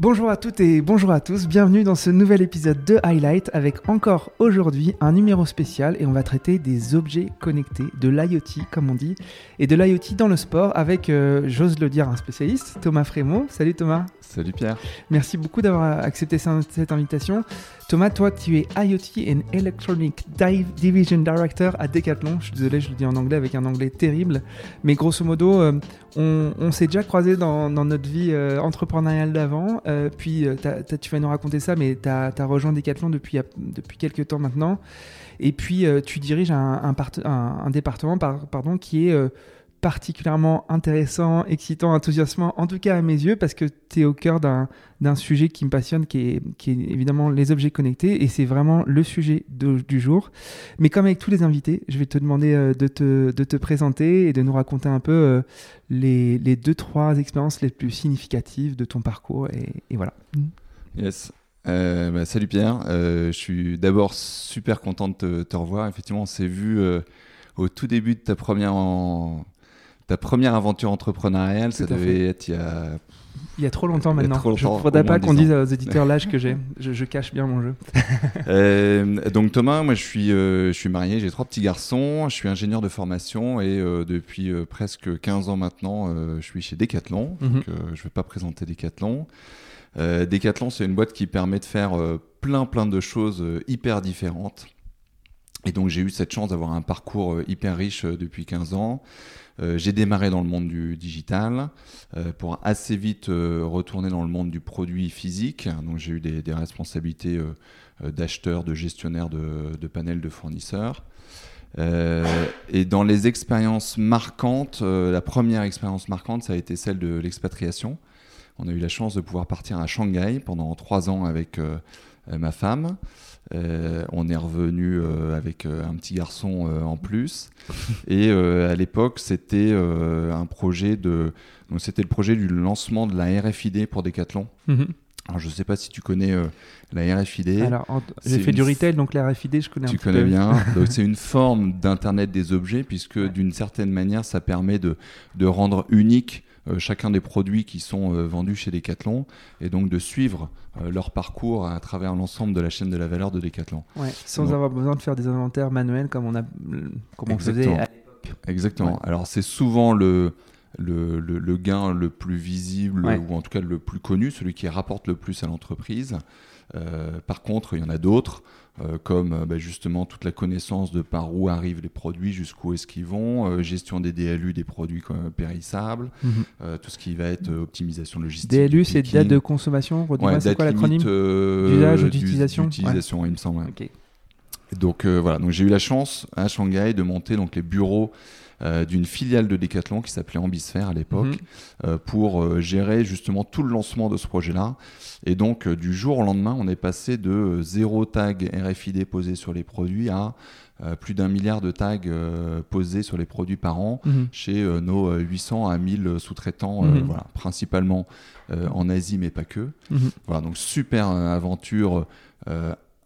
Bonjour à toutes et bonjour à tous, bienvenue dans ce nouvel épisode de Highlight avec encore aujourd'hui un numéro spécial et on va traiter des objets connectés, de l'IoT comme on dit, et de l'IoT dans le sport avec, euh, j'ose le dire, un spécialiste, Thomas Frémaux. Salut Thomas. Salut Pierre. Merci beaucoup d'avoir accepté cette invitation. Thomas, toi, tu es IoT and Electronic Division Director à Decathlon. Je suis désolé, je le dis en anglais avec un anglais terrible. Mais grosso modo, euh, on, s'est déjà croisé dans, notre vie euh, entrepreneuriale d'avant. Euh, puis, tu vas nous raconter ça, mais tu as, rejoint Decathlon depuis, quelques temps maintenant. Et puis, tu diriges un, un, département pardon, qui est particulièrement intéressant, excitant, enthousiasmant, en tout cas à mes yeux, parce que tu es au cœur d'un sujet qui me passionne, qui est, qui est, évidemment les objets connectés, et c'est vraiment le sujet du jour. Mais comme avec tous les invités, je vais te demander euh, de te, de te présenter et de nous raconter un peu euh, les, les, deux, trois expériences les plus significatives de ton parcours, et, voilà. Yes. Euh, bah, salut Pierre, je suis d'abord super content de te, revoir. Effectivement, on s'est vu au tout début de ta première ta première aventure entrepreneuriale, ça devait être il y a. Il y a trop longtemps maintenant. je ne faudrait pas qu'on dise aux éditeurs l'âge que j'ai. Je, cache bien mon jeu. Euh, donc Thomas, moi je suis, euh, je suis marié, j'ai trois petits garçons, je suis ingénieur de formation et euh, depuis presque 15 ans maintenant, je suis chez Decathlon. Mhm. Donc je ne vais pas présenter Decathlon. Decathlon, c'est une boîte qui permet de faire plein plein de choses hyper différentes. Et donc j'ai eu cette chance d'avoir un parcours hyper riche depuis 15 ans. Euh, j'ai démarré dans le monde du digital euh, pour assez vite euh, retourner dans le monde du produit physique. Donc j'ai eu des, responsabilités d'acheteur, de gestionnaire de, panels de fournisseurs. et dans les expériences marquantes, la première expérience marquante, ça a été celle de l'expatriation. On a eu la chance de pouvoir partir à Shanghai pendant trois ans avec ma femme. Euh, on est revenu euh, avec euh, un petit garçon en plus. Et à l'époque, c'était un projet de. Donc, c'était le projet du lancement de la RFID pour Decathlon. Mhm. Alors, je ne sais pas si tu connais la RFID. Alors, j'ai fait du retail, donc la RFID, je connais tu un connais bien. donc, c'est une forme d'Internet des objets, puisque d'une certaine manière, ça permet de, de rendre unique chacun des produits qui sont euh, vendus chez Decathlon et donc de suivre euh, leur parcours à travers l'ensemble de la chaîne de la valeur de Decathlon. sans avoir besoin de faire des inventaires manuels comme on, a, comme on faisait à l'époque. Exactement. Alors c'est souvent le, le, le, gain le plus visible ou en tout cas le plus connu, celui qui rapporte le plus à l'entreprise. par contre, il y en a d'autres euh, comme euh, bah, justement toute la connaissance de par où arrivent les produits, jusqu'où est-ce qu'ils vont, euh, gestion des DLU des produits périssables, mhm. tout ce qui va être optimisation logistique. DLU, c'est date de consommation C'est quoi l'acronyme D'usage ou d'utilisation D'utilisation, il me semble. Donc voilà, donc j'ai eu la chance à Shanghai de monter donc les bureaux euh, d'une filiale de Decathlon qui s'appelait Ambisphère à l'époque, mhm. euh, pour euh, gérer justement tout le lancement de ce projet-là. Et donc, du jour au lendemain, on est passé de zéro tag RFID posé sur les produits à plus d'un milliard de tags posés sur les produits par an mhm. chez nos 800 à 1000 sous-traitants, mhm. voilà, principalement en Asie, mais pas que. Voilà, donc super aventure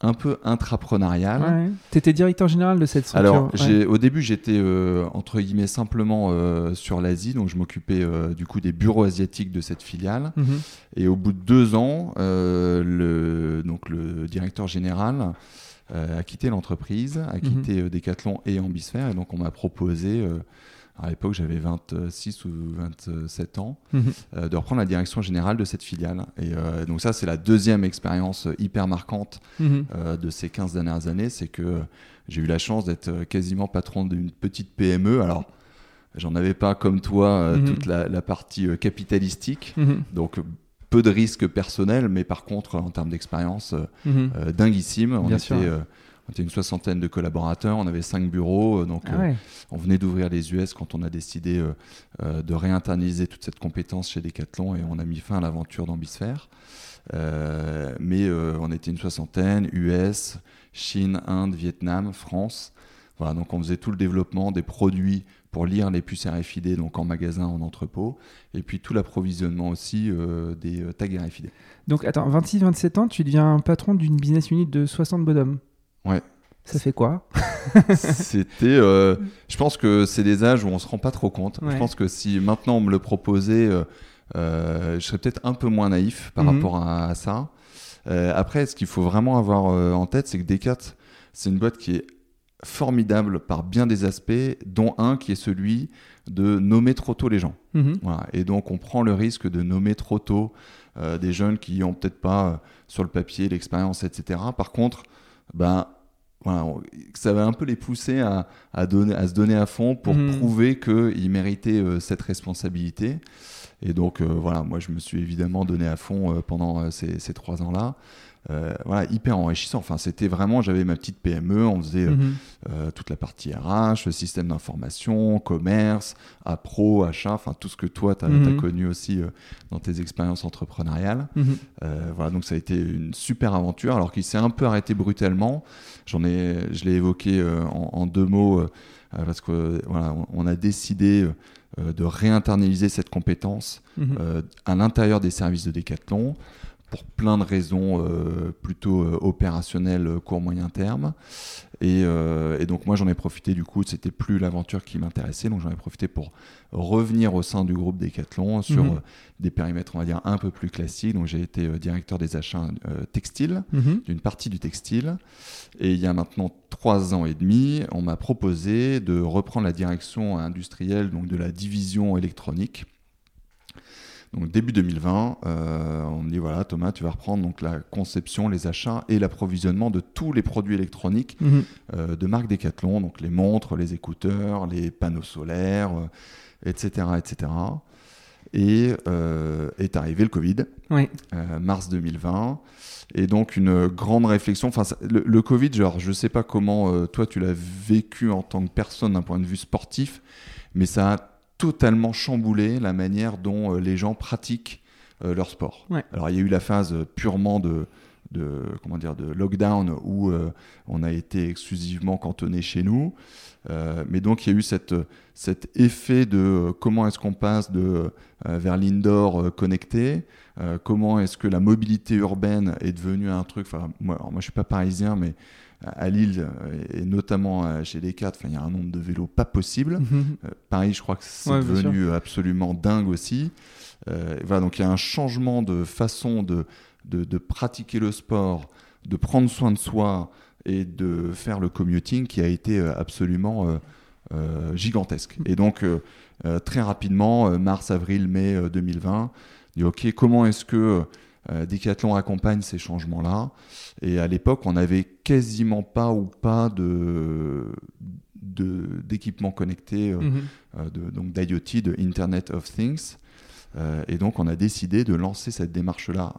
un peu intrapreneurial. Tu étais directeur général de cette structure Alors, au début, j'étais euh, entre guillemets simplement euh, sur l'Asie, donc je m'occupais euh, du coup des bureaux asiatiques de cette filiale. Mhm. Et au bout de deux ans, le, donc le directeur général a quitté l'entreprise, a mhm. quitté Decathlon et Ambisphère, et donc on m'a proposé à l'époque j'avais 26 ou 27 ans, mhm. euh, de reprendre la direction générale de cette filiale. Et euh, donc ça, c'est la deuxième expérience hyper marquante mhm. euh, de ces 15 dernières années, c'est que j'ai eu la chance d'être quasiment patron d'une petite PME. Alors, j'en avais pas comme toi mhm. toute la, partie capitalistique, donc peu de risques personnels, mais par contre, en termes d'expérience, dinguissime. On Bien était, on était une soixantaine de collaborateurs, on avait cinq bureaux, euh, donc ah euh, on venait d'ouvrir les US quand on a décidé euh, de réinternaliser toute cette compétence chez Decathlon et on a mis fin à l'aventure d'Ambisphère. mais on était une soixantaine, US, Chine, Inde, Vietnam, France. Voilà, donc on faisait tout le développement des produits pour lire les puces RFID donc en magasin, en entrepôt, et puis tout l'approvisionnement aussi des tags RFID. Donc attends, 26-27 ans, tu deviens patron d'une business unit de 60 bonhommes. Ouais. Ça fait quoi C'était. Euh, je pense que c'est des âges où on se rend pas trop compte. Je pense que si maintenant on me le proposait, euh, je serais peut-être un peu moins naïf par mhm. rapport à, ça. après, ce qu'il faut vraiment avoir en tête, c'est que Decat, c'est une boîte qui est formidable par bien des aspects, dont un qui est celui de nommer trop tôt les gens. Mhm. Et donc on prend le risque de nommer trop tôt euh, des jeunes qui n'ont peut-être pas euh, sur le papier l'expérience, etc. Par contre, ben, voilà, ça va un peu les pousser à, donner, à se donner à fond pour mhm. prouver qu'ils méritaient euh, cette responsabilité. Et donc voilà, moi je me suis évidemment donné à fond pendant ces, ces, trois ans-là. Euh, voilà, hyper enrichissant. Enfin, c'était vraiment, j'avais ma petite PME, on faisait euh, mhm. euh, toute la partie RH, système d'information, commerce, appro, achat, enfin tout ce que toi, tu as, mhm. connu aussi dans tes expériences entrepreneuriales. Mhm. voilà, donc ça a été une super aventure, alors qu'il s'est un peu arrêté brutalement. J'en ai, je l'ai évoqué en, deux mots, parce que voilà, on, a décidé de réinternaliser cette compétence à l'intérieur des services de Decathlon pour plein de raisons euh, plutôt euh, opérationnelles euh, court moyen terme. Et, donc moi j'en ai profité du coup, c'était plus l'aventure qui m'intéressait, donc j'en ai profité pour revenir au sein du groupe Decathlon sur mhm. des périmètres on va dire un peu plus classiques. Donc j'ai été directeur des achats textiles, mhm. d'une partie du textile. Et il y a maintenant trois ans et demi, on m'a proposé de reprendre la direction industrielle donc de la division électronique donc début 2020, euh, on me dit voilà Thomas, tu vas reprendre donc la conception, les achats et l'approvisionnement de tous les produits électroniques mhm. euh, de marque Decathlon, donc les montres, les écouteurs, les panneaux solaires, etc., euh, etc. Et est arrivé le Covid, mars 2020. Et donc une grande réflexion. Enfin, le, le Covid, genre, je sais pas comment toi tu l'as vécu en tant que personne d'un point de vue sportif, mais ça a totalement chamboulé la manière dont euh, les gens pratiquent euh, leur sport. Alors il y a eu la phase purement de, de comment dire de lockdown où euh, on a été exclusivement cantonné chez nous. mais donc il y a eu cette, cet effet de comment est-ce qu'on passe de, vers l'indoor connecté, comment est-ce que la mobilité urbaine est devenue un truc. Enfin, moi, moi je suis pas parisien, mais à Lille et notamment chez les il y a un nombre de vélos pas possible. Mhm. Euh, Paris, je crois que c'est devenu absolument dingue aussi. Euh, voilà, donc il y a un changement de façon de, de, pratiquer le sport, de prendre soin de soi et de faire le commuting qui a été euh, absolument gigantesque. Et donc, très rapidement, mars, avril, mai 2020, dit OK, comment est-ce que euh, Decathlon accompagne ces changements-là. Et à l'époque, on n'avait quasiment pas ou pas de d'équipements connectés, euh, mhm. euh, de, donc d'IoT, de Internet of Things. et donc, on a décidé de lancer cette démarche-là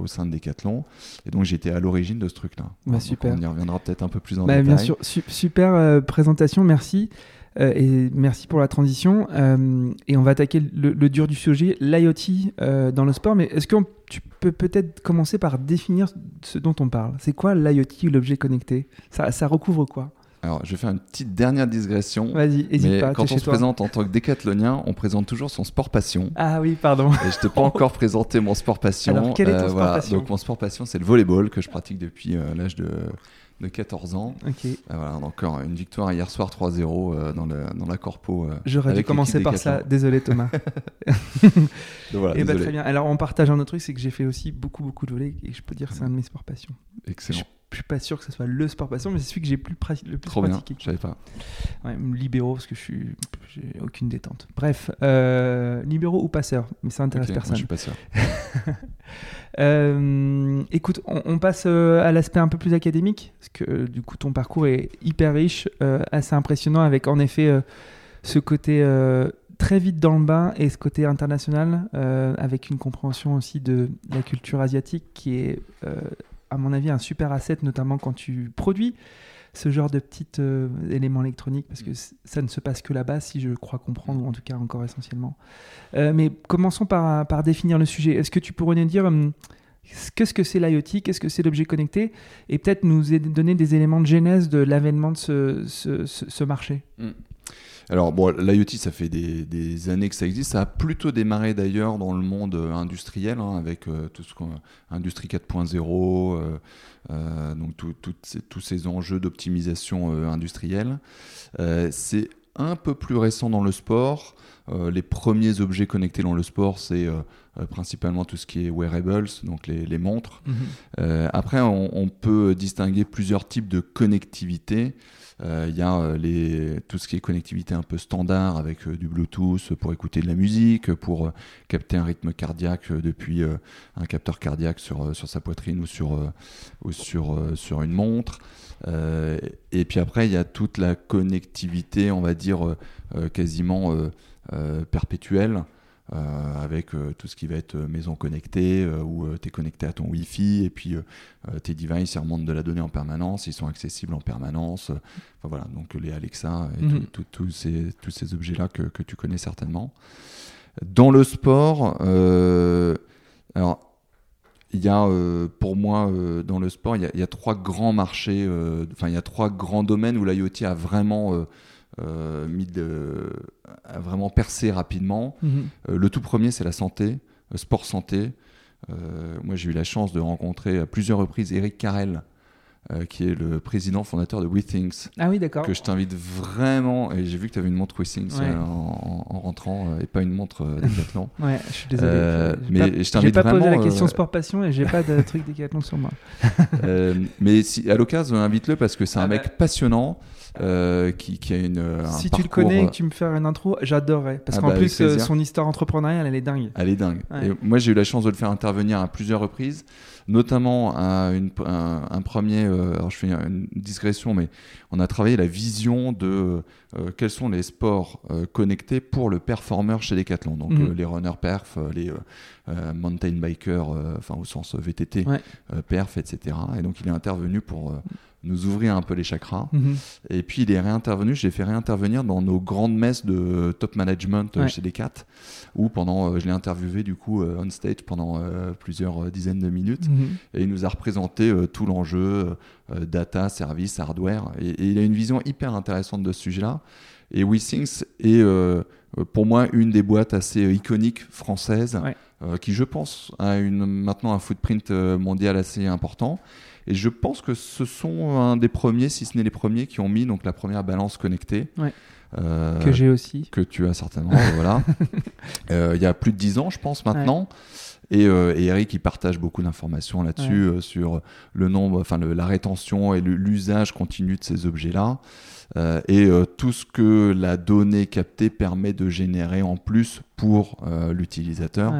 au sein de Decathlon. Et donc, j'étais à l'origine de ce truc-là. Bah, super. On y reviendra peut-être un peu plus en bah, détail. Bien sûr, super présentation, merci. Euh, et merci pour la transition. Euh, et on va attaquer le, dur du sujet, l'IoT euh, dans le sport. Mais est-ce que tu peux peut-être commencer par définir ce dont on parle? C'est quoi l'IoT l'objet connecté? Ça, ça recouvre quoi? Alors, je vais faire une petite dernière digression. Vas-y, hésite pas. Quand on se présente en tant que décathlonien, on présente toujours son sport passion. Ah oui, pardon. Et je t'ai pas encore présenté mon sport passion. Alors, quel est ton sport passion? Donc, mon sport passion, c'est le volleyball que je pratique depuis l'âge de de 14 ans. Ok. Euh, voilà, encore une victoire hier soir 3-0 euh, dans, dans la corpo. Euh, J'aurais dû commencer par ça. Désolé Thomas. voilà, et eh ben, très bien. Alors on partage un autre truc, c'est que j'ai fait aussi beaucoup beaucoup de volley et je peux dire que c'est un de mes sports passion. Excellent. Je, suis pas sûr que ce soit le sport passion, mais c'est celui que j'ai plus le plus Trop pratiqué. Bien, je savais pas. Ouais, libéraux parce que je suis, j'ai aucune détente. Bref, euh, libéraux ou passeur, mais ça intéresse personne. Moi, je suis passeur. Euh, écoute, on, passe euh, à l'aspect un peu plus académique, parce que euh, du coup ton parcours est hyper riche, assez impressionnant, avec en effet ce côté très vite dans le bain et ce côté international, avec une compréhension aussi de, la culture asiatique qui est, à mon avis, un super asset, notamment quand tu produis ce genre de petits éléments électroniques, parce que ça ne se passe que là-bas, si je crois comprendre, ou en tout cas encore essentiellement. mais commençons par, par, définir le sujet. Est-ce que tu pourrais nous dire hum, qu'est-ce que c'est l'IoT, qu'est-ce que c'est l'objet connecté, et peut-être nous donner des éléments de genèse de l'avènement de ce, ce, marché? Mm. Alors, bon, l'IoT, ça fait des, années que ça existe. Ça a plutôt démarré d'ailleurs dans le monde euh, industriel, hein, avec euh, tout ce qu'on. Industrie 4.0, euh, donc tous ces enjeux d'optimisation industrielle. c'est un peu plus récent dans le sport. les premiers objets connectés dans le sport, c'est principalement tout ce qui est wearables, donc les, montres. Mhm. après, on, peut distinguer plusieurs types de connectivité. Il y a les, tout ce qui est connectivité un peu standard avec du Bluetooth pour écouter de la musique, pour capter un rythme cardiaque depuis un capteur cardiaque sur, sa poitrine ou sur, une montre. Euh, et puis après, il y a toute la connectivité, on va dire, euh, euh, quasiment perpétuelle. avec tout ce qui va être maison connectée, où tu es connecté à ton Wi-Fi, et puis tes devices ils remontent de la donnée en permanence, ils sont accessibles en permanence. Enfin, voilà, donc les Alexa et mhm. tous ces, tous ces objets-là que, que, tu connais certainement. Dans le sport, alors il y a, euh, pour moi, euh, dans le sport, il y, a, trois grands marchés, euh, enfin, il y a trois grands domaines où l'IoT a vraiment mis de, a vraiment percé rapidement. Mhm. le tout premier, c'est la santé, sport santé. moi, j'ai eu la chance de rencontrer à plusieurs reprises Eric Carrel, euh, qui est le président fondateur de WeThings. Ah oui, d'accord. Que je t'invite vraiment, et j'ai vu que tu avais une montre WeThings euh, en, rentrant, euh, et pas une montre Decathlon. ouais, je suis désolé. mais je t'invite vraiment. J'ai pas posé la question sport passion et j'ai pas de truc Decathlon sur moi. mais si, à l'occasion, invite-le parce que c'est un ah mec bah. Passionnant. qui, qui, a une. si tu le connais et que tu me fais une intro, j'adorerais. Parce ah qu'en bah, plus, son histoire entrepreneuriale, elle est dingue. Elle est dingue. Et moi, j'ai eu la chance de le faire intervenir à plusieurs reprises notamment un, un, premier, euh, alors je fais une digression, mais on a travaillé la vision de euh, quels sont les sports euh, connectés pour le performeur chez Decathlon. Donc mhm. les runners perf, les mountain bikers, enfin au sens VTT, perf, etc. Et donc il est intervenu pour nous ouvrir un peu les chakras. Mhm. Et puis il est réintervenu, j'ai fait réintervenir dans nos grandes messes de top management euh, chez Decat, où pendant, euh, je l'ai interviewé du coup euh, on stage pendant plusieurs dizaines de minutes, mhm. et il nous a représenté tout l'enjeu, data, service, hardware, et, il a une vision hyper intéressante de ce sujet-là. Et WeSings est pour moi une des boîtes assez iconiques françaises, qui je pense a une, maintenant un footprint mondial assez important. Et je pense que ce sont un des premiers, si ce n'est les premiers, qui ont mis donc la première balance connectée. Euh, que j'ai aussi. Que tu as certainement, voilà. Euh, il y a plus de 10 ans, je pense, maintenant. Euh, et, Eric, il partage beaucoup d'informations là-dessus, sur le nombre, enfin la rétention et l'usage continu de ces objets-là. et tout ce que la donnée captée permet de générer en plus pour l'utilisateur.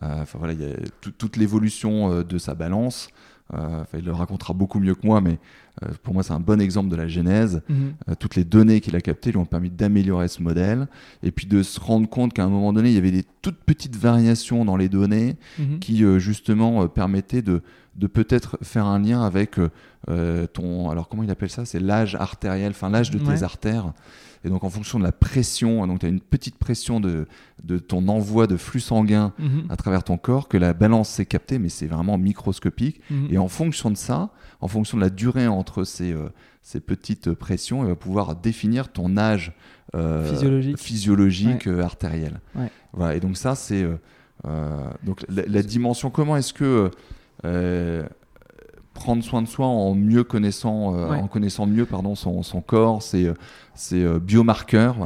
Enfin voilà, il y a toute l'évolution de sa balance. Euh, il le racontera beaucoup mieux que moi, mais euh, pour moi, c'est un bon exemple de la genèse. Mhm. Euh, toutes les données qu'il a captées lui ont permis d'améliorer ce modèle et puis de se rendre compte qu'à un moment donné, il y avait des toutes petites variations dans les données mhm. qui, justement, permettaient de, de peut-être faire un lien avec ton. Alors, comment il appelle ça? C'est l'âge artériel, enfin, l'âge de tes artères. Et donc, en fonction de la pression, donc tu as une petite pression de, de ton envoi de flux sanguin mhm. à travers ton corps, que la balance s'est captée, mais c'est vraiment microscopique. Mhm. Et en fonction de ça, en fonction de la durée entre ces, euh, ces petites pressions, il va pouvoir définir ton âge euh, physiologique, physiologique euh, artériel. Voilà, et donc, ça, c'est. donc, la, dimension, comment est-ce que prendre soin de soi en mieux connaissant, en connaissant mieux pardon, son, son corps, ses, ses biomarqueurs.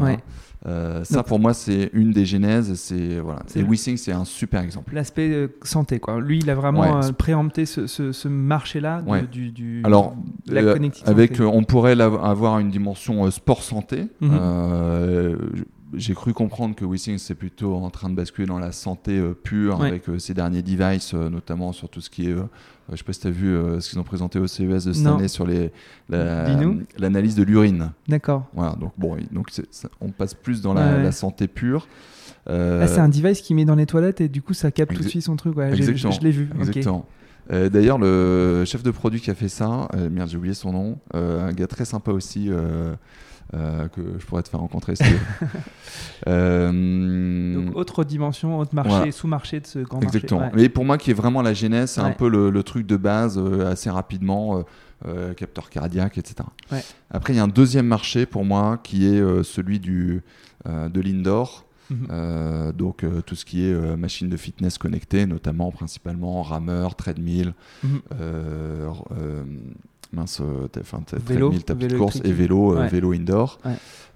Euh, ça, pour moi, c'est une des genèses. C'est voilà. Et WeSing, c'est un super exemple. L'aspect euh, santé, quoi. Lui, il a vraiment euh, préempté ce, ce, marché-là du, du, Alors, la avec, on pourrait avoir une dimension sport santé. Mhm. j'ai cru comprendre que WeSing c'est plutôt en train de basculer dans la santé pure avec ses derniers devices, notamment sur tout ce qui est je ne sais pas si tu as vu euh, ce qu'ils ont présenté au CES de cette année sur l'analyse de l'urine. D'accord. Voilà, donc bon, donc on passe plus dans la, santé pure. Euh, ah, c'est un device qui met dans les toilettes et du coup ça capte tout de suite son truc. Ouais, je, l'ai vu. Exactement. Euh, d'ailleurs, le chef de produit qui a fait ça, merde, j'ai oublié son nom, un gars très sympa aussi, euh, que je pourrais te faire rencontrer. euh... Donc, autre dimension, autre marché, sous-marché de ce grand Exactement. marché. Mais pour moi, qui est vraiment la genèse, c'est un peu le, truc de base, euh, assez rapidement, euh, capteur cardiaque, etc. Après, il y a un deuxième marché pour moi qui est celui du, de l'indoor. Mhm. donc tout ce qui est machine de fitness connectée, notamment principalement rameur, treadmill, mhm mince, euh, enfin, vélo, tapis de course et vélo, euh, vélo indoor.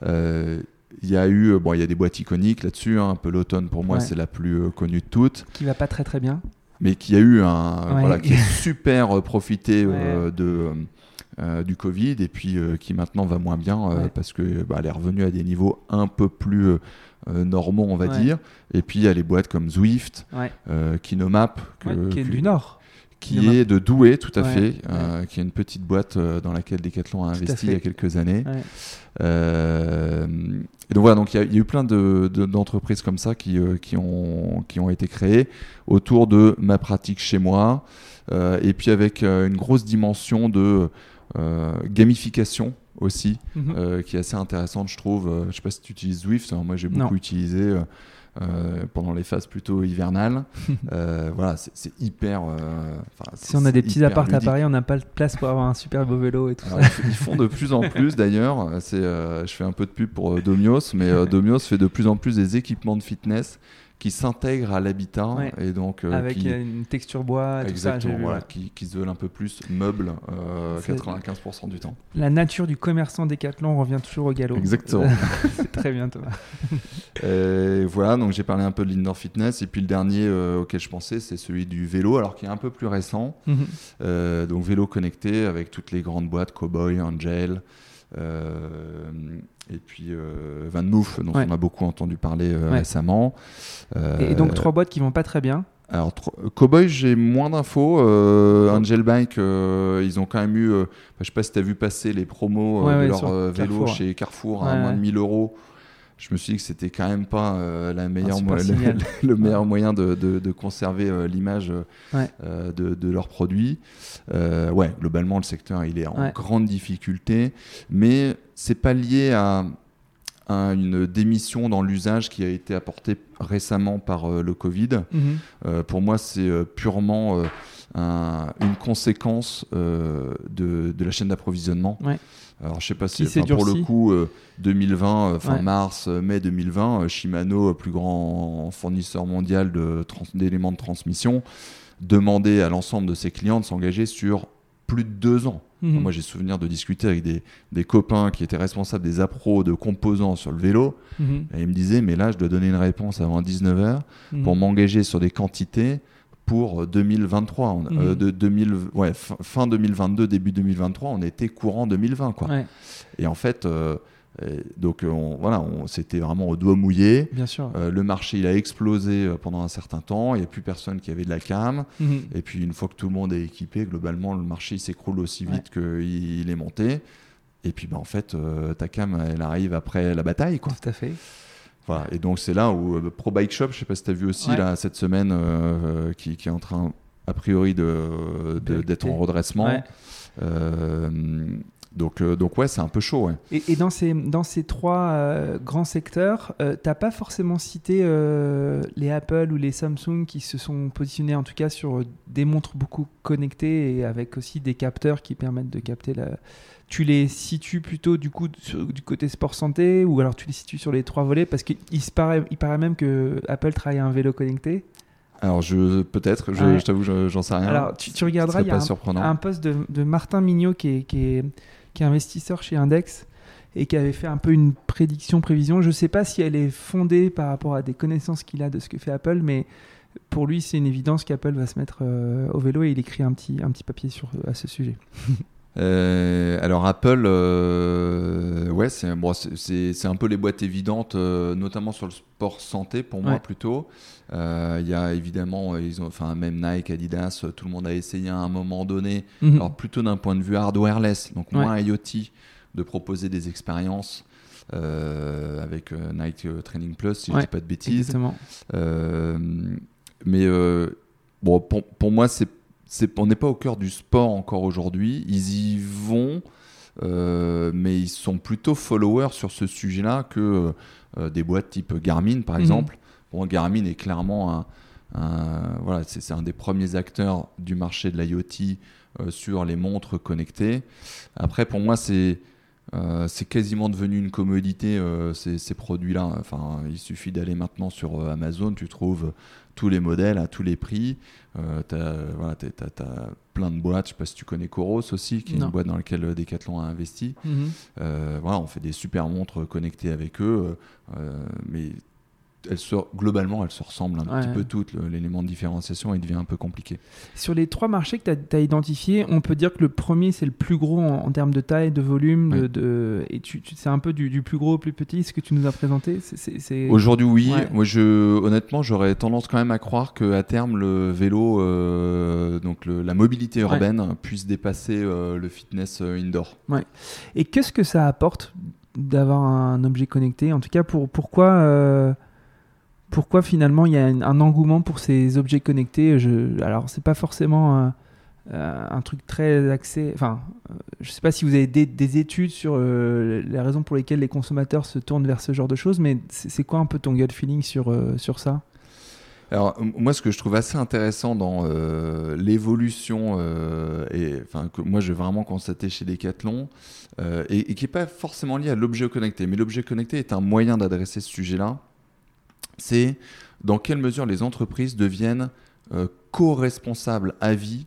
il y a eu, bon, il y a des boîtes iconiques là-dessus. Hein, un peu l'automne pour moi, c'est la plus connue de toutes. Qui va pas très très bien. Mais qui a eu un, voilà, qui a super profité de du Covid et puis qui maintenant va moins bien parce que bah, elle est revenue à des niveaux un peu plus normaux, on va dire. Et puis il y a les boîtes comme Zwift, Kinomap, qui est du Nord qui est de Douai, tout à fait, euh, qui est une petite boîte euh, dans laquelle Decathlon a investi il y a quelques années. Euh, et donc voilà, donc il y, a eu plein d'entreprises comme ça qui, qui, ont, qui ont été créées autour de ma pratique chez moi, et puis avec une grosse dimension de gamification aussi, mhm. qui est assez intéressante, je trouve. je ne sais pas si tu utilises Zwift, moi j'ai beaucoup utilisé. Euh, pendant les phases plutôt hivernales. euh, voilà, c'est hyper. Euh, si on a des petits apparts à Paris, on n'a pas de place pour avoir un super beau vélo et tout ça. Ils font de plus en plus d'ailleurs. Je fais un peu de pub pour Domios, mais Domios fait de plus en plus des équipements de fitness qui s'intègrent à l'habitat et donc avec une texture bois exactement voilà, qui, qui, se veulent un peu plus meubles 95% du temps. La nature du commerçant Decathlon revient toujours au galop. Exactement. C'est très bien Thomas. Et voilà donc j'ai parlé un peu de l'indoor fitness et puis le dernier euh, auquel je pensais c'est celui du vélo alors qui est un peu plus récent. Mhm. euh, donc vélo connecté avec toutes les grandes boîtes Cowboy Angel euh, et puis euh, Van Moof, dont on a beaucoup entendu parler euh, récemment. et donc trois boîtes qui vont pas très bien. Alors, Cowboy, j'ai moins d'infos. Angel Bike, ils ont quand même eu. je sais pas si tu as vu passer les promos de leur vélo chez Carrefour à moins de 1000 euros je me suis dit que c'était quand même pas euh, la meilleure le, meilleur moyen de, de, conserver euh, l'image euh, de, de, leurs produits. ouais, globalement, le secteur il est en grande difficulté, mais c'est pas lié à, à, une démission dans l'usage qui a été apportée récemment par le Covid. Mhm. pour moi, c'est purement une conséquence de, la chaîne d'approvisionnement. Alors, je sais pas si, pour le coup, 2020, euh, euh, fin mars, euh, mai 2020, Shimano, plus grand fournisseur mondial d'éléments de, transmission, demandait à l'ensemble de ses clients de s'engager sur plus de deux ans. Mhm. Moi, j'ai souvenir de discuter avec des, des, copains qui étaient responsables des appros de composants sur le vélo. Mhm. Et ils me disaient, mais là, je dois donner une réponse avant 19h mhm. pour m'engager sur des quantités pour 2023. Euh, euh, mhm. de 2000, ouais, fin 2022, début 2023, on était courant 2020. Quoi. Et en fait, euh, donc on, voilà, on, c'était vraiment au doigt mouillé. Bien sûr. le marché, il a explosé pendant un certain temps. Il n'y a plus personne qui avait de la cam. Mhm. Et puis, une fois que tout le monde est équipé, globalement, le marché s'écroule aussi vite qu'il est monté. Et puis, bah, en fait, ta cam, elle arrive après la bataille. Quoi. Tout à fait. Et donc c'est là où euh, Pro Bike Shop, je sais pas si tu as vu aussi là cette semaine, euh, qui, qui, est en train a priori de, d'être en redressement. Donc, euh, donc ouais, c'est un peu chaud. Et, et, dans, ces, dans ces trois grands secteurs, tu t'as pas forcément cité les Apple ou les Samsung qui se sont positionnés en tout cas sur des montres beaucoup connectées et avec aussi des capteurs qui permettent de capter la, tu les situes plutôt du coup du côté sport santé ou alors tu les situes sur les trois volets? Parce qu'il se paraît, il paraît même que Apple travaille un vélo connecté. Alors je peut-être, je, t'avoue, j'en sais rien. Alors tu, regarderas, il y a un, un, poste de, Martin Mignot qui est, qui, est, investisseur chez Index et qui avait fait un peu une prédiction, prévision. Je ne sais pas si elle est fondée par rapport à des connaissances qu'il a de ce que fait Apple, mais pour lui, c'est une évidence qu'Apple va se mettre euh, au vélo et il écrit un petit, un petit papier sur, à ce sujet. Euh, alors Apple, euh, ouais, c'est bon, un peu les boîtes évidentes, euh, notamment sur le sport santé pour moi plutôt. Il y a évidemment, ils ont, enfin même Nike, Adidas, tout le monde a essayé à un moment donné, mhm. alors plutôt d'un point de vue hardwareless, donc moins IoT, de proposer des expériences. avec Nike Training Plus, si je dis pas de bêtises. mais bon, pour, pour moi, c'est on n'est pas au cœur du sport encore aujourd'hui. Ils y vont, euh, mais ils sont plutôt followers sur ce sujet-là que euh, des boîtes type Garmin, par mhm. exemple. Bon, Garmin est clairement un, voilà, c'est un des premiers acteurs du marché de l'IoT euh, sur les montres connectées. Après, pour moi, c'est c'est quasiment devenu une commodité ces, ces produits-là. Enfin, il suffit d'aller maintenant sur Amazon, tu trouves tous les modèles à tous les prix. Euh, tu as, plein de boîtes. Je sais pas si tu connais Coros aussi, qui est une boîte dans laquelle euh, Decathlon a investi. Mhm. Euh, voilà, on fait des super montres connectées avec eux. mais elles globalement, elles se ressemblent un petit peu toutes. L'élément de différenciation, il devient un peu compliqué. Sur les trois marchés que tu as, identifiés, on peut dire que le premier, c'est le plus gros en, termes de taille, de volume. De, et tu, c'est un peu du, plus gros au plus petit, ce que tu nous as présenté Aujourd'hui, oui. Moi, je, honnêtement, j'aurais tendance quand même à croire qu'à terme, le vélo, euh, donc la mobilité urbaine, puisse dépasser euh, le fitness euh, indoor. Ouais. Et qu'est-ce que ça apporte d'avoir un objet connecté? En tout cas, pour, pourquoi pourquoi finalement il y a un, engouement pour ces objets connectés. Je, alors, c'est pas forcément un, euh, truc très axé. Enfin, euh, je sais pas si vous avez des, études sur euh, les raisons pour lesquelles les consommateurs se tournent vers ce genre de choses, mais c'est quoi un peu ton gut feeling sur, sur ça? Alors moi, ce que je trouve assez intéressant dans l'évolution et enfin que moi j'ai vraiment constaté chez Decathlon et, et, qui n'est pas forcément lié à l'objet connecté, mais l'objet connecté est un moyen d'adresser ce sujet-là c'est dans quelle mesure les entreprises deviennent euh, co-responsables à vie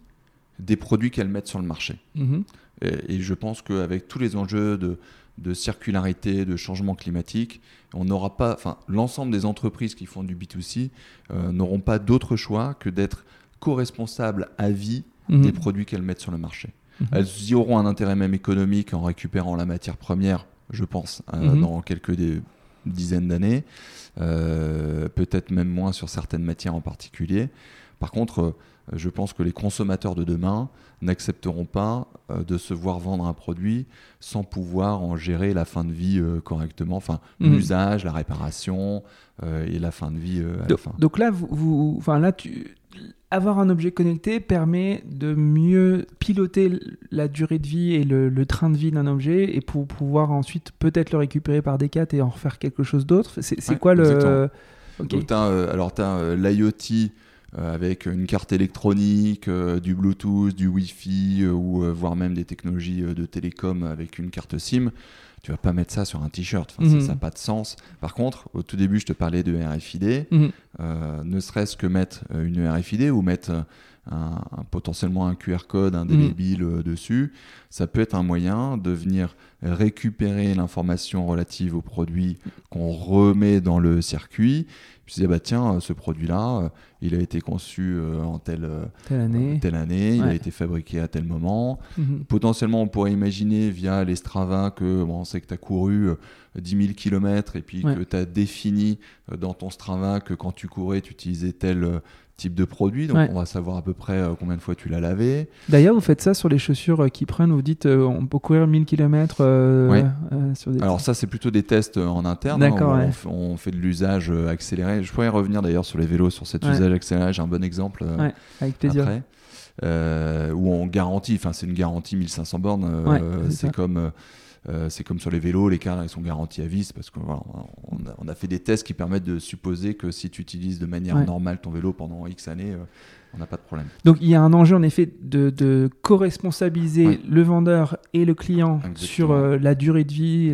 des produits qu'elles mettent sur le marché. Mhm. Et, je pense qu'avec tous les enjeux de, circularité, de changement climatique, on n'aura pas, enfin, l'ensemble des entreprises qui font du B2C euh, n'auront pas d'autre choix que d'être co-responsables à vie mhm. des produits qu'elles mettent sur le marché. Mhm. Elles y auront un intérêt même économique en récupérant la matière première, je pense, euh, dans quelques dizaines d'années. Euh, peut-être même moins sur certaines matières en particulier. Par contre, euh, je pense que les consommateurs de demain n'accepteront pas euh, de se voir vendre un produit sans pouvoir en gérer la fin de vie correctement, enfin mhm. l'usage, la réparation et la fin de vie à donc, la fin. Donc là, vous, enfin là, tu, avoir un objet connecté permet de mieux piloter la durée de vie et le, train de vie d'un objet et pour pouvoir ensuite peut-être le récupérer par des et en refaire quelque chose d'autre. C'est quoi le... Donc, euh, alors, tu as euh, l'IoT euh, avec une carte électronique, du Bluetooth, du Wi-Fi ou voire même des technologies de télécom avec une carte SIM tu vas pas mettre ça sur un t-shirt. Enfin, Ça n'a mhm. pas de sens. Par contre, au tout début, je te parlais de RFID. Mhm. Euh, ne serait-ce que mettre euh, une RFID ou mettre euh, un, potentiellement un QR code indélébile mhm. dessus, ça peut être un moyen de venir récupérer l'information relative au produit qu'on remet dans le circuit je disais, bah tiens, ce produit-là, euh, il a été conçu euh, en telle, euh, telle année, telle année il a été fabriqué à tel moment. Mhm. Potentiellement, on pourrait imaginer via les Strava que bon, on sait que tu as couru 10 000 km et puis que tu as défini dans ton Strava que quand tu courais, tu utilisais tel type de produit, donc on va savoir à peu près euh, combien de fois tu l'as lavé. D'ailleurs, vous faites ça sur les chaussures euh, qui prennent, vous dites euh, on peut courir 1000 km sur des... Alors ça, c'est plutôt des tests en interne, hein, D'accord, on, fait de l'usage accéléré. Je pourrais revenir d'ailleurs sur les vélos, sur cet usage accéléré, j'ai un bon exemple avec plaisir. après. où on garantit, enfin c'est une garantie 1500 bornes, c'est comme euh, c'est comme sur les vélos, les cadres ils sont garantis à vis parce qu'on on a, fait des tests qui permettent de supposer que si tu utilises de manière normale ton vélo pendant X années, euh, on n'a pas de problème. Donc il y a un enjeu en effet de, de co-responsabiliser le vendeur et le client sur euh, la durée de vie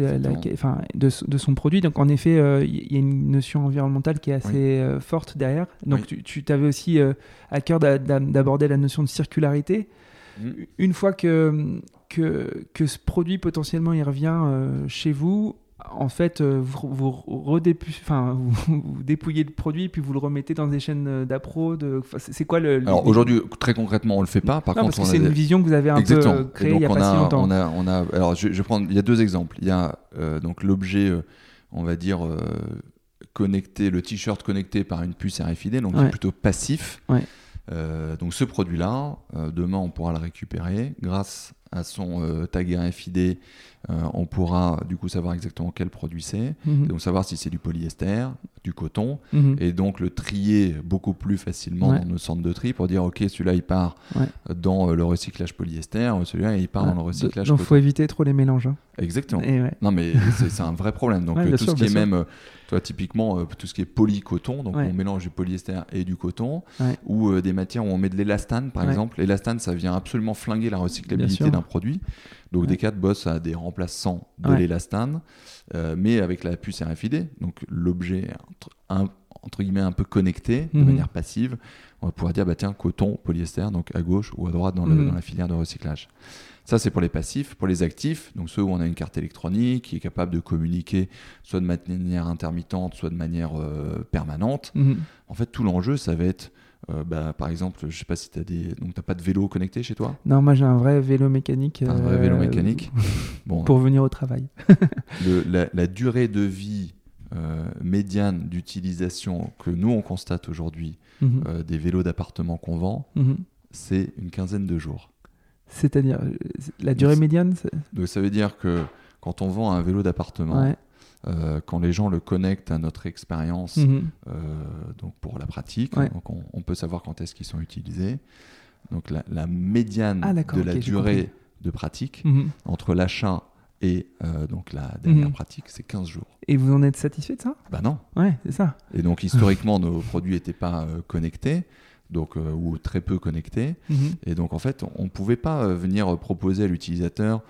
enfin, de, de, son produit. Donc en effet, il y a une notion environnementale qui est assez forte derrière. Donc tu, tu avais aussi à cœur d'aborder la notion de circularité. Mm. Une fois que que, que ce produit potentiellement il revient euh, chez vous, en fait, euh, vous, vous, enfin, vous, dépouillez le produit puis vous le remettez dans des chaînes euh, d'appro. De... c'est quoi le. Alors aujourd'hui, très concrètement, on le fait pas. Par contre, parce que c'est une vision que vous avez un peu créée il y a pas si longtemps. On a, on a, alors je, je prends, il y a deux exemples. Il y a donc l'objet, on va dire connecté, le t-shirt connecté par une puce RFID, donc c'est plutôt passif. Ouais. donc ce produit-là, demain on pourra le récupérer grâce à son euh, tag RFID, euh, on pourra du coup savoir exactement quel produit c'est, mhm. donc savoir si c'est du polyester, du coton, mhm. et donc le trier beaucoup plus facilement dans nos centres de tri pour dire ok celui-là il part dans euh, le recyclage polyester, celui-là il part dans le recyclage. Donc il faut éviter trop les mélanges. Hein. Exactement. Non mais c'est un vrai problème. Donc tout ce qui est même Toi, typiquement, tout ce qui est polycoton, donc on mélange du polyester et du coton, ou des matières où on met de l'élastane, par exemple. L'élastane, ça vient absolument flinguer la recyclabilité d'un produit. Donc, des Decat bosse à des remplaçants de l'élastane, mais avec la puce RFID, donc l'objet entre, guillemets un peu connecté de mhm. manière passive, on va pouvoir dire bah tiens coton, polyester, donc à gauche ou à droite dans, mhm. dans la filière de recyclage. Ça, c'est pour les passifs. Pour les actifs, donc ceux où on a une carte électronique qui est capable de communiquer soit de manière intermittente, soit de manière euh, permanente. Mhm. En fait, tout l'enjeu, ça va être, euh, bah, par exemple, je sais pas si tu as des. Donc, tu pas de vélo connecté chez toi? Non, moi j'ai un vrai vélo mécanique. Un vrai vélo euh, mécanique? Bon, Pour venir au travail. la, durée de vie médiane d'utilisation que nous, on constate aujourd'hui mhm. des vélos d'appartement qu'on vend, mhm. c'est une quinzaine de jours. C'est-à-dire, euh, la durée médiane Donc ça veut dire que quand on vend un vélo d'appartement, euh, quand les gens le connectent à notre expérience, mhm. euh, donc pour la pratique, donc on, peut savoir quand est-ce qu'ils sont utilisés. Donc la, médiane ah, de la durée de pratique mhm. entre l'achat et donc la dernière mhm. pratique, c'est 15 jours. Et vous en êtes satisfait de ça? Bah non. Ouais, c'est ça. Et donc historiquement, nos produits n'étaient pas connectés donc, euh, ou très peu connectés. Mhm. Et donc, en fait, on ne pouvait pas euh, venir proposer à l'utilisateur,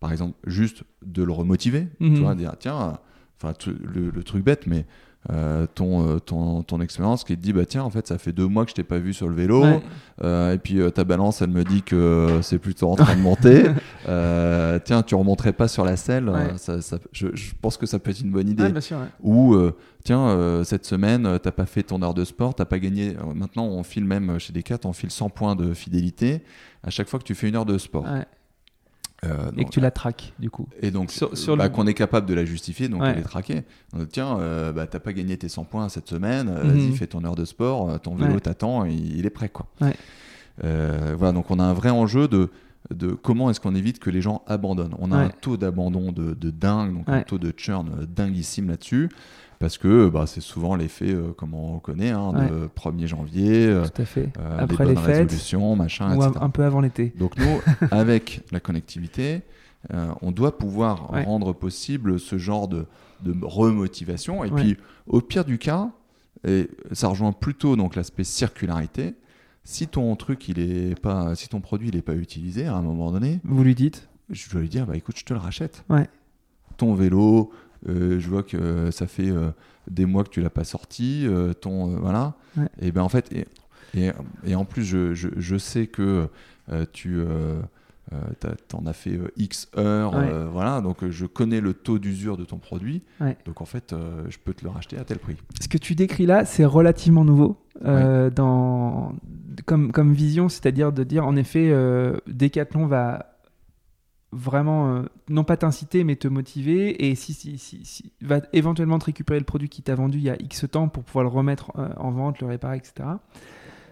par exemple, juste de le remotiver, tu mhm. vois, dire, tiens, enfin, le, truc bête, mais euh, ton, ton, ton, expérience qui te dit bah tiens en fait ça fait deux mois que je t'ai pas vu sur le vélo et puis ta balance elle me dit que c'est plutôt en train de monter. Tiens tu remonterais pas sur la selle ça, je, pense que ça peut être une bonne idée. Ou tiens, euh, cette semaine, euh, t'as pas fait ton heure de sport, t'as pas gagné. Euh, maintenant, on file même chez Decat, on file 100 points de fidélité à chaque fois que tu fais une heure de sport. Et que tu la traques, du coup. Et donc, sur, bah, qu'on est capable de la justifier, donc ouais. les traquer. tiens, bah, t'as pas gagné tes 100 points cette semaine, mhm. vas-y, fais ton heure de sport, ton vélo t'attend, il, est prêt. Quoi. voilà, donc on a un vrai enjeu de, de comment est-ce qu'on évite que les gens abandonnent. On a un taux d'abandon de, de, dingue, donc un taux de churn dinguissime là-dessus parce que bah, c'est souvent l'effet, euh, comme on connaît, hein, de 1er janvier, euh, Tout à fait. Euh, après les, fêtes, machin, ou un peu avant l'été. Donc nous, avec la connectivité, on doit pouvoir rendre possible ce genre de, de remotivation. Et puis, au pire du cas, et ça rejoint plutôt donc l'aspect circularité. Si ton truc, il est pas, si ton produit, il est pas utilisé à un moment donné, vous lui dites, je dois lui dire, bah écoute, je te le rachète. Ouais. Ton vélo, euh, je vois que ça fait euh, des mois que tu l'as pas sorti, euh, ton voilà. Et ben en fait, et, et, en plus je, je, sais que tu en as fait X heures, voilà, donc je connais le taux d'usure de ton produit, donc en fait, je peux te le racheter à tel prix. Ce que tu décris là, c'est relativement nouveau dans, comme, comme vision, c'est-à-dire de dire en effet, Decathlon va vraiment, euh, non pas t'inciter, mais te motiver, et si, si, si, va éventuellement te récupérer le produit qui t'a vendu il y a X temps pour pouvoir le remettre euh, en vente, le réparer, etc.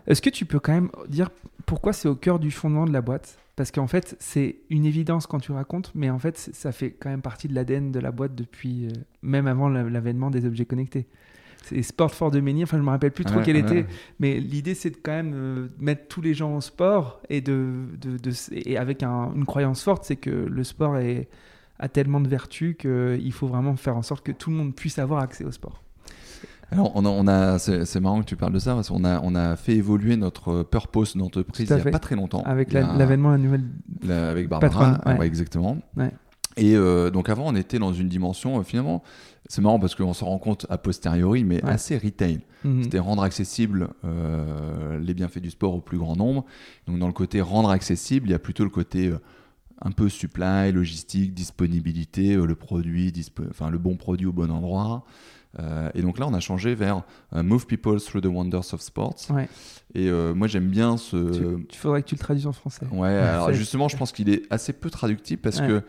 Est-ce que tu peux quand même dire pourquoi c'est au cœur du fondement de la boîte? Parce qu'en fait, c'est une évidence quand tu racontes, mais en fait, ça fait quand même partie de l'ADN de la boîte depuis, euh, même avant l'avènement des objets connectés c'est Sport for the Many, enfin je me rappelle plus trop quel était, mais l'idée c'est de quand même euh, mettre tous les gens au sport et, de, de, et avec une croyance forte, c'est que le sport est, a tellement de vertus qu'il faut vraiment faire en sorte que tout le monde puisse avoir accès au sport. Alors, on a, c'est marrant que tu parles de ça parce qu'on a, on a fait évoluer notre purpose d'entreprise il n'y a pas très longtemps. Avec l'avènement la, la nouvelle. avec Barbara, ouais. exactement. Et euh, donc avant, on était dans une dimension, euh, finalement, c'est marrant parce qu'on s'en rend compte a posteriori, mais assez retail. Mhm. C'était rendre accessible euh, les bienfaits du sport au plus grand nombre. Donc dans le côté rendre accessible, il y a plutôt le côté un peu supply, logistique, disponibilité, le produit, enfin le bon produit au bon endroit. Euh, et donc là, on a changé vers euh, Move People Through the Wonders of Sports. Et euh, moi, j'aime bien ce. Tu, faudrait que tu le traduises en français. Ouais, alors justement, je pense qu'il est assez peu traductible parce que.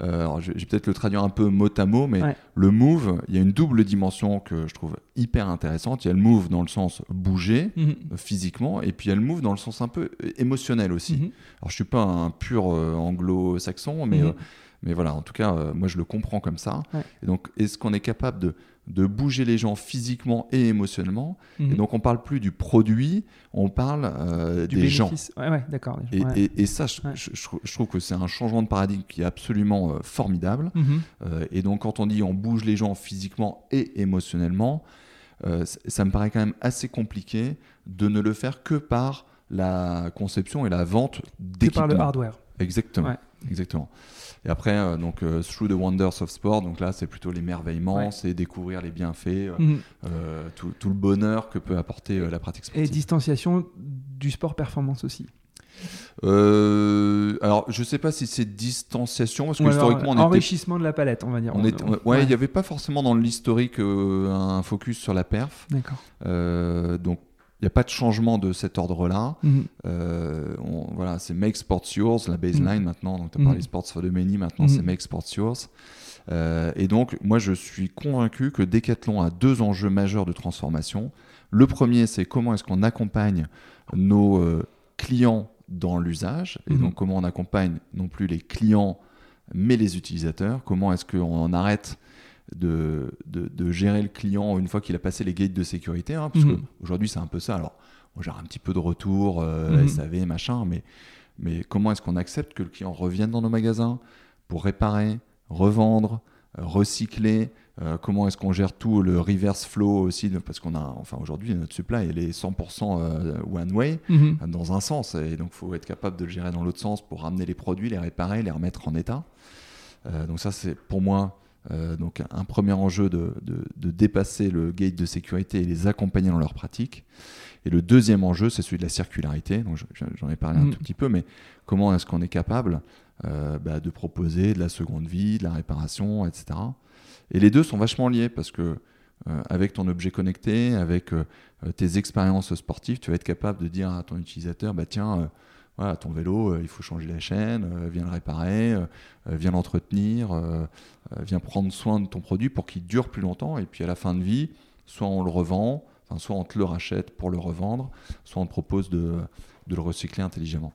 je, vais peut-être le traduire un peu mot à mot, mais le move, il y a une double dimension que je trouve hyper intéressante. Il y a le move dans le sens bouger mhm. physiquement, et puis il y a le move dans le sens un peu émotionnel aussi. Mhm. Alors, je suis pas un pur anglo-saxon, mais. Mhm. mais voilà, en tout cas, moi je le comprends comme ça. Et donc, est-ce qu'on est capable de de bouger les gens physiquement et émotionnellement. Et Mhm. donc, on parle plus du produit, on parle euh, Du des gens. bénéfice. Ouais, ouais, d'accord. Et, Ouais. et- et ça, je, trouve que c'est un changement de paradigme qui est absolument euh, formidable. Mhm. Euh, et donc, quand on dit on bouge les gens physiquement et émotionnellement, ça me paraît quand même assez compliqué de ne le faire que par la conception et la vente Que d'équipements. par le hardware. Exactement. Exactement. Et après, euh, donc, euh, Through the Wonders of Sport, donc là, c'est plutôt l'émerveillement, Ouais. c'est découvrir les bienfaits, euh, Mhm. tout, tout le bonheur que peut apporter la pratique Et sportive. distanciation du sport performance aussi. Euh, alors, je sais pas si c'est distanciation, parce que Ou alors, historiquement, on était enrichissement de la palette, on va dire. On est- On- ouais, il n'y avait pas forcément dans l'historique euh, un focus sur la perf. D'accord. Euh, donc, n'y a pas de changement de cet ordre-là. Mhm. Euh, on- voilà, c'est Make Sports Yours, la baseline maintenant. Donc, tu as Mhm. parlé Sports for the Many, maintenant Mhm. c'est Make Sports Yours. Euh, et donc, moi, je suis convaincu que Decathlon a deux enjeux majeurs de transformation. Le premier, c'est comment est-ce qu'on accompagne nos euh, clients dans l'usage. Et Mhm. donc, comment on accompagne non plus les clients, mais les utilisateurs. Comment est-ce qu'on en arrête de, de, de gérer le client une fois qu'il a passé les gates de sécurité. hein, parce Mhm. qu'aujourd'hui, c'est un peu ça. Alors, on gère un petit peu de retour, euh, Mhm. SAV, machin, mais, mais comment est-ce qu'on accepte que le client revienne dans nos magasins pour réparer, revendre, euh, recycler euh, comment est-ce qu'on gère tout le reverse flow aussi parce qu'on a enfin aujourd'hui notre supply elle est 100% euh, one way Mhm. dans un sens et donc il faut être capable de le gérer dans l'autre sens pour ramener les produits, les réparer, les remettre en état. Donc ça c'est pour moi euh, donc un premier enjeu de, de- de dépasser le gate de sécurité et les accompagner dans leur pratique. Et le deuxième enjeu c'est celui de la circularité. Donc je- je- j'en ai parlé un Mhm. tout petit peu, mais comment est-ce qu'on est capable euh, bah, de proposer de la seconde vie, de la réparation, etc. Et les deux sont vachement liés parce que euh, avec ton objet connecté, avec tes expériences sportives, tu vas être capable de dire à ton utilisateur, bah tiens, voilà, ton vélo, euh, il faut changer la chaîne, euh, viens le réparer, euh, viens l'entretenir, viens prendre soin de ton produit pour qu'il dure plus longtemps. Et puis à la fin de vie, soit on le revend, enfin, soit on te le rachète pour le revendre, soit on te propose de, de le recycler intelligemment.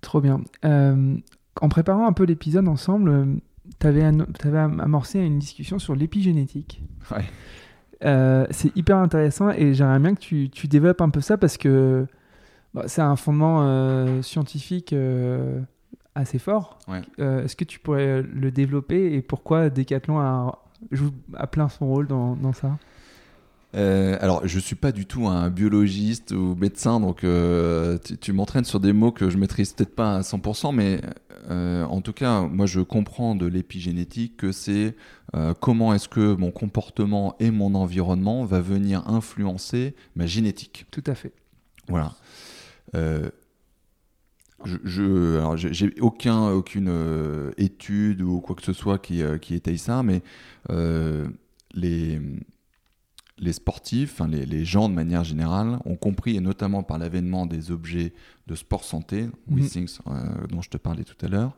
Trop bien. Euh, en préparant un peu l'épisode ensemble, tu avais, amorcé une discussion sur l'épigénétique. Ouais. Euh, c'est hyper intéressant et j'aimerais bien que tu, tu développes un peu ça parce que c'est un fondement euh, scientifique euh, assez fort. Ouais. Euh, Est-ce que tu pourrais le développer et pourquoi Decathlon a, joue à plein son rôle dans, dans ça? Euh, alors, je suis pas du tout un biologiste ou médecin, donc euh, tu, tu m'entraînes sur des mots que je maîtrise peut-être pas à 100%, mais euh, en tout cas, moi, je comprends de l'épigénétique que c'est comment est-ce que mon comportement et mon environnement va venir influencer ma génétique. Tout à fait. Voilà. Euh, je, je, alors j'ai aucun, aucune euh, étude ou quoi que ce soit qui, euh, qui étaye ça, mais euh, les, les sportifs, enfin, les, les gens de manière générale, ont compris, et notamment par l'avènement des objets de sport santé. WeThings, euh, dont je te parlais tout à l'heure,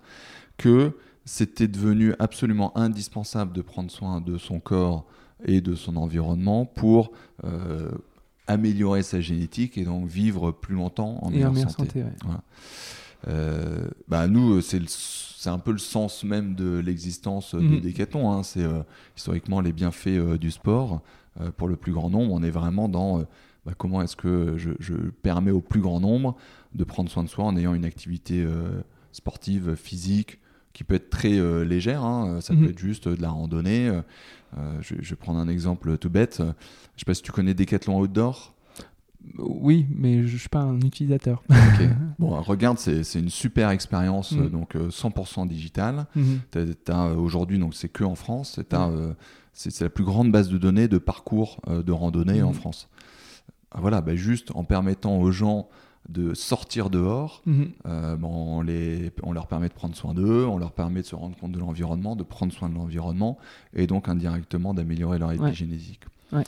que c'était devenu absolument indispensable de prendre soin de son corps et de son environnement pour améliorer sa génétique et donc vivre plus longtemps en Et meilleure en meilleure santé. santé. ouais. Euh, bah nous, c'est le- c'est un peu le sens même de l'existence de Mhm. Decathlon. hein. C'est euh, historiquement les bienfaits euh, du sport. Euh, pour le plus grand nombre, on est vraiment dans euh, bah, comment est-ce que je, je permets au plus grand nombre de prendre soin de soi en ayant une activité euh, sportive, physique, qui peut être très euh, légère. hein. Ça Mhm. peut être juste de la randonnée. Euh, je, je vais prendre un exemple tout bête. Je sais pas si tu connais Decathlon Outdoor. Oui, mais je ne suis pas un utilisateur. Ok. Bon, regarde, c'est une super expérience, Mm. donc euh, 100% digitale. Euh, Aujourd'hui, donc c'est que en France. t'as, euh, C'est la plus grande base de données de parcours euh, de randonnée en Mhm. France. Voilà, bah, juste en permettant aux gens de sortir dehors, Mhm. euh, on, les, on leur permet de prendre soin d'eux, on leur permet de se rendre compte de l'environnement, de prendre soin de l'environnement, et donc indirectement d'améliorer leur épigénétique. Ouais.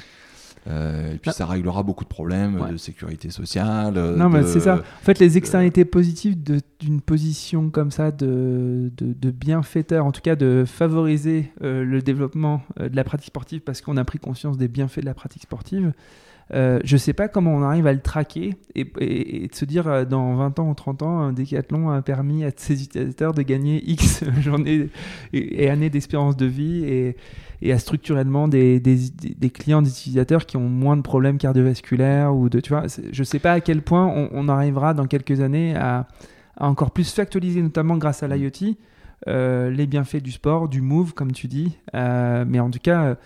Euh, et puis Ah. ça réglera beaucoup de problèmes Ouais. de sécurité sociale. Non, mais c'est ça. En fait, les externalités positives d'une position comme ça de, de, de bienfaiteur, en tout cas de favoriser euh, le développement de la pratique sportive parce qu'on a pris conscience des bienfaits de la pratique sportive, Euh, je sais pas comment on arrive à le traquer et, de se dire euh, dans 20 ans ou 30 ans, un Decathlon a permis à ses utilisateurs de gagner X journées et, années d'espérance de vie et, à structurellement des, des, des, clients, des utilisateurs qui ont moins de problèmes cardiovasculaires ou de, tu vois, je sais pas à quel point on, arrivera dans quelques années à, encore plus factualiser, notamment grâce à l'IoT, euh, les bienfaits du sport, du move, comme tu dis. mais en tout cas,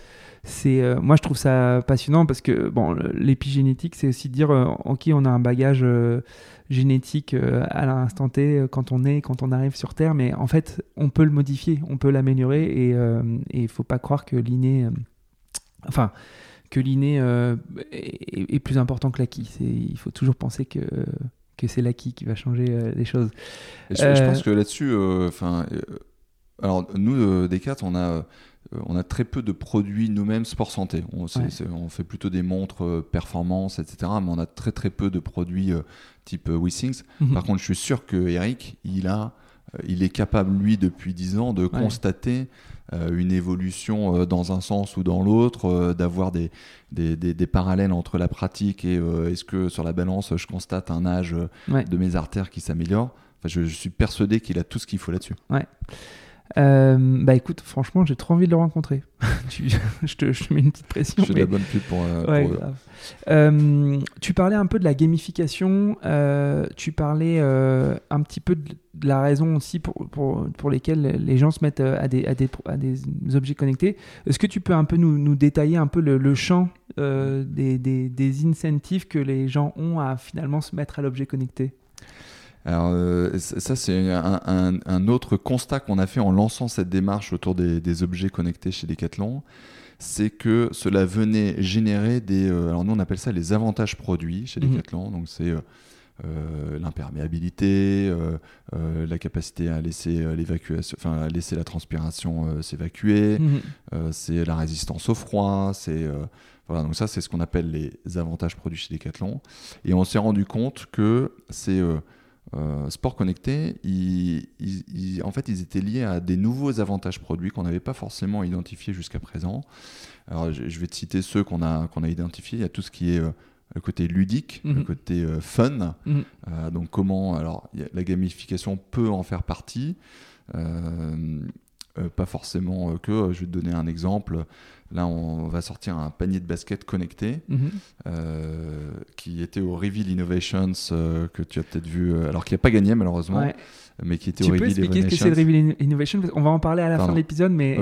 c'est euh, moi je trouve ça passionnant parce que bon l'épigénétique c'est aussi dire euh, ok on a un bagage euh, génétique à l'instant T quand on est quand on arrive sur Terre mais en fait on peut le modifier on peut l'améliorer et il faut pas croire que l'inné enfin que l'inné est, plus important que l'acquis il faut toujours penser que que c'est l'acquis qui va changer les choses je, pense que là-dessus enfin alors nous Descartes on a euh, on a très peu de produits nous-mêmes sport santé. On, fait plutôt des montres euh, performance, etc. Mais on a très très peu de produits euh, type WeSings. Mhm. Par contre, je suis sûr que Eric, il a, il est capable lui depuis 10 ans de constater une évolution dans un sens ou dans l'autre, d'avoir des des, parallèles entre la pratique et est-ce que sur la balance, je constate un âge de mes artères qui s'améliore? Enfin, je, je, suis persuadé qu'il a tout ce qu'il faut là-dessus. Ouais. Euh, bah écoute, franchement, j'ai trop envie de le rencontrer. je, te, mets une petite pression. Je fais de la bonne pub pour, euh, euh, tu parlais un peu de la gamification, tu parlais un petit peu de, la raison aussi pour, pour, pour, lesquelles les gens se mettent à des, à des, à des objets connectés. Est-ce que tu peux un peu nous, nous détailler un peu le, le champ des, des, des incentives que les gens ont à finalement se mettre à l'objet connecté? Alors euh, ça c'est un, autre constat qu'on a fait en lançant cette démarche autour des, objets connectés chez Decathlon, c'est que cela venait générer des, euh, alors nous on appelle ça les avantages produits chez mhm. Decathlon, donc c'est euh, l'imperméabilité, la capacité à laisser l'évacuation, enfin laisser la transpiration s'évacuer, mhm. c'est la résistance au froid, c'est voilà, donc ça c'est ce qu'on appelle les avantages produits chez Decathlon, et on s'est rendu compte que c'est euh, sport connecté, en fait, ils étaient liés à des nouveaux avantages produits qu'on n'avait pas forcément identifiés jusqu'à présent. Alors, je, vais te citer ceux qu'on a, qu'on a identifiés. Il y a tout ce qui est euh, le côté ludique, le mhm. côté euh, fun. Mhm. donc, comment. Alors, la gamification peut en faire partie. Pas forcément que. Je vais te donner un exemple. Là, on va sortir un panier de basket connecté mhm. euh, qui était au Reveal Innovations euh, que tu as peut-être vu, euh, alors qui n'a pas gagné malheureusement. Mais qui était tu au peux expliquer ce que c'est le Reveal Innovation On va en parler à la fin de l'épisode, mais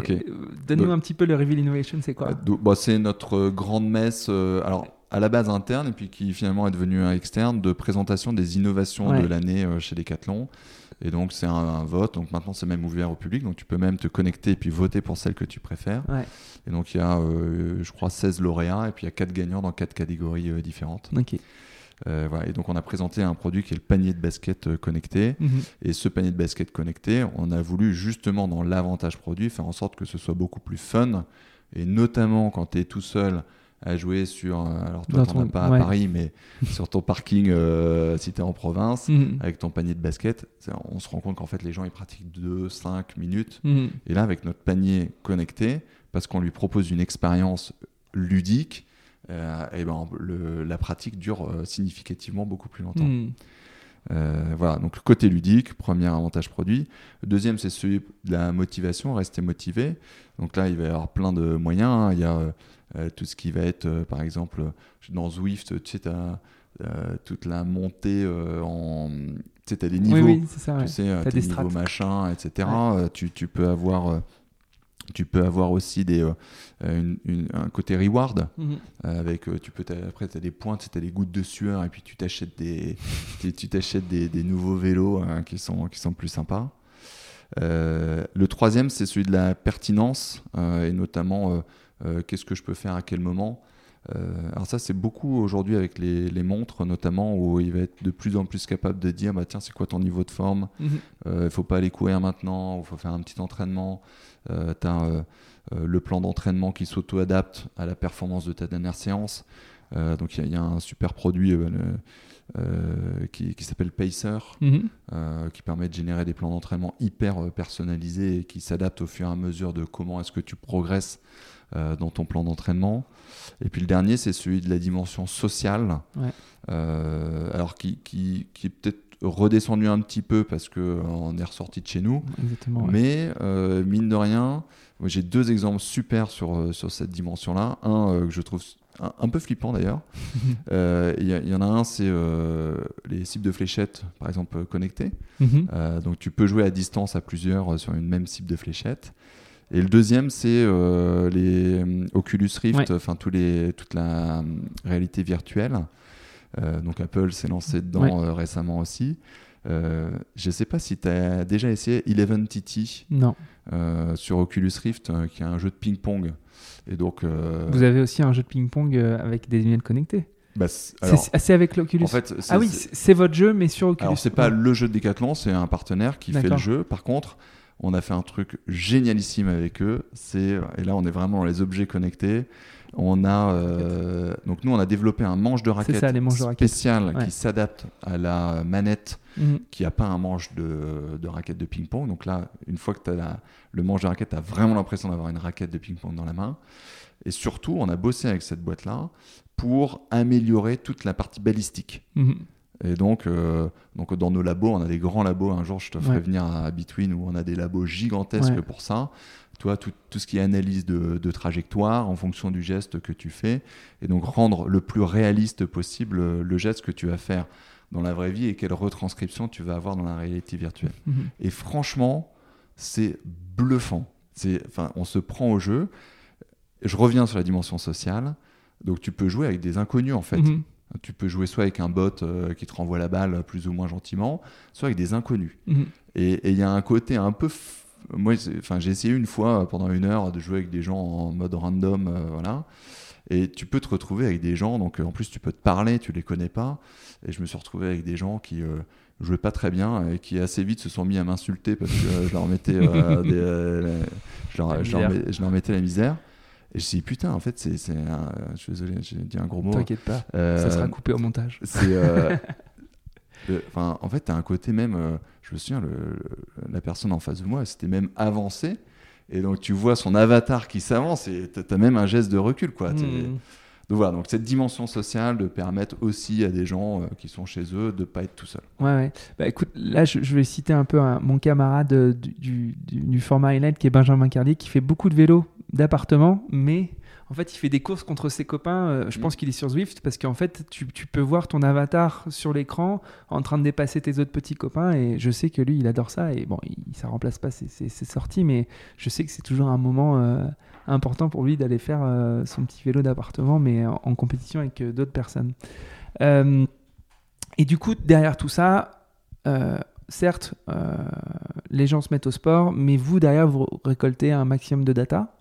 donne-nous un petit peu le Reveal Innovation, c'est quoi? bah, C'est notre grande messe, alors à la base interne, et puis qui finalement est devenue externe, de présentation des innovations de l'année chez Decathlon. Et donc, c'est un, vote. Donc, maintenant, c'est même ouvert au public. Donc, tu peux même te connecter et puis voter pour celle que tu préfères. Et donc, il y a, euh, je crois, 16 lauréats. Et puis, il y a 4 gagnants dans 4 catégories euh, différentes. Ok. Euh, voilà. Et donc, on a présenté un produit qui est le panier de basket connecté. Mhm. Et ce panier de basket connecté, on a voulu justement, dans l'avantage produit, faire en sorte que ce soit beaucoup plus fun. Et notamment quand tu es tout seul à jouer sur. Euh, alors, toi, t'en as pas à Paris, mais sur ton parking euh, si tu es en province, mhm. avec ton panier de basket, on se rend compte qu'en fait, les gens, ils pratiquent 2-5 minutes. Mhm. Et là, avec notre panier connecté, parce qu'on lui propose une expérience ludique, et euh, eh ben, la pratique dure significativement beaucoup plus longtemps. Mhm. voilà, donc le côté ludique, premier avantage produit. Le deuxième, c'est celui de la motivation, rester motivé. Donc là, il va y avoir plein de moyens. Hein. Il y a euh, tout ce qui va être, euh, par exemple, dans Zwift, tu sais, as, euh, toute la montée en. Tu sais, as des niveaux. Oui, ça. Tu sais, as des niveaux machin, etc. tu, tu, peux avoir. Tu peux avoir aussi des, un côté reward mhm. avec tu peux après tu as des points, tu as des gouttes de sueur et puis tu t'achètes des tu t'achètes des, des, nouveaux vélos hein, qui sont qui sont plus sympas. le troisième c'est celui de la pertinence et notamment euh, qu'est-ce que je peux faire à quel moment? Euh, alors ça, c'est beaucoup aujourd'hui avec les, montres, notamment, où il va être de plus en plus capable de dire, bah, tiens, c'est quoi ton niveau de forme? Mhm. euh, Il ne faut pas aller courir maintenant, il faut faire un petit entraînement. tu as le plan d'entraînement qui s'auto-adapte à la performance de ta dernière séance. donc il y, a un super produit qui, s'appelle Pacer, mhm. qui permet de générer des plans d'entraînement hyper personnalisés et qui s'adaptent au fur et à mesure de comment est-ce que tu progresses dans ton plan d'entraînement. Et puis le dernier, c'est celui de la dimension sociale, alors qui, qui, qui est peut-être redescendu un petit peu parce qu'on est ressorti de chez nous. Mais euh, mine de rien, j'ai deux exemples super sur, euh, sur cette dimension-là. Un euh, que je trouve un, peu flippant d'ailleurs. Il y, en a un, c'est les cibles de fléchettes, par exemple, connectées. Mhm. donc tu peux jouer à distance à plusieurs sur une même cible de fléchettes. Et le deuxième, c'est les Oculus Rift, enfin tous les, toute la réalité virtuelle. Euh, donc Apple s'est lancé dedans euh, récemment aussi. Euh, je ne sais pas si tu as déjà essayé Eleven non. sur Oculus Rift, qui est un jeu de ping-pong. Et donc, Vous avez aussi un jeu de ping-pong avec des lunettes connectées bah, c'est avec l'Oculus. En fait, ah oui, c'est votre jeu, mais sur Oculus. Alors, c'est pas le jeu de Decathlon, c'est un partenaire qui fait le jeu. Par contre, on a fait un truc génialissime avec eux. C'est et là, on est vraiment dans les objets connectés. On a euh, donc nous on a développé un manche de raquette spécial qui s'adapte à la manette mhm. qui n'a pas un manche de, de raquette de ping-pong. Donc là, une fois que tu as le manche de raquette, tu as vraiment l'impression d'avoir une raquette de ping-pong dans la main. Et surtout, on a bossé avec cette boîte-là pour améliorer toute la partie balistique. Mhm. Et donc, euh, donc, dans nos labos, on a des grands labos. Un jour, je te ferai venir à Between où on a des labos gigantesques pour ça toi, tout, ce qui est analyse de, trajectoire en fonction du geste que tu fais, et donc rendre le plus réaliste possible le geste que tu vas faire dans la vraie vie et quelle retranscription tu vas avoir dans la réalité virtuelle. Mhm. Et franchement, c'est bluffant. Enfin, on se prend au jeu. Je reviens sur la dimension sociale. Donc tu peux jouer avec des inconnus en fait. Mhm. Tu peux jouer soit avec un bot euh, qui te renvoie la balle plus ou moins gentiment, soit avec des inconnus. Mhm. Et il y a un côté un peu moi, enfin, j'ai essayé une fois pendant une heure de jouer avec des gens en mode random, euh, voilà. Et tu peux te retrouver avec des gens, donc en plus tu peux te parler, tu les connais pas. Et je me suis retrouvé avec des gens qui euh, jouaient pas très bien et qui assez vite se sont mis à m'insulter parce que euh, je leur mettais je, leur, je, leur, mettais la misère. Et je me suis dit, putain, en fait, c'est. Je suis désolé, j'ai dit un gros mot. T'inquiète pas, ça sera coupé au montage. C'est. Enfin, en fait, tu as un côté même. Euh, je me souviens, la personne en face de moi, c'était même avancé. Et donc, tu vois son avatar qui s'avance et tu as même un geste de recul. Quoi. Hmm. Donc voilà, donc cette dimension sociale de permettre aussi à des gens euh, qui sont chez eux de ne pas être tout seuls. Ouais, ouais. Bah, écoute, là, je, vais citer un peu mon camarade euh, du, du, du, format Highlight qui est Benjamin Carlier, qui fait beaucoup de vélo d'appartement, mais en fait, il fait des courses contre ses copains. Euh, je mm. pense qu'il est sur Zwift parce qu'en fait, tu, peux voir ton avatar sur l'écran en train de dépasser tes autres petits copains. Et je sais que lui, il adore ça. Et bon, il, ça remplace pas ses, sorties, mais je sais que c'est toujours un moment euh, important pour lui d'aller faire euh, son petit vélo d'appartement, mais en, compétition avec d'autres personnes. et du coup, derrière tout ça, certes, les gens se mettent au sport, mais vous, derrière, vous récoltez un maximum de data.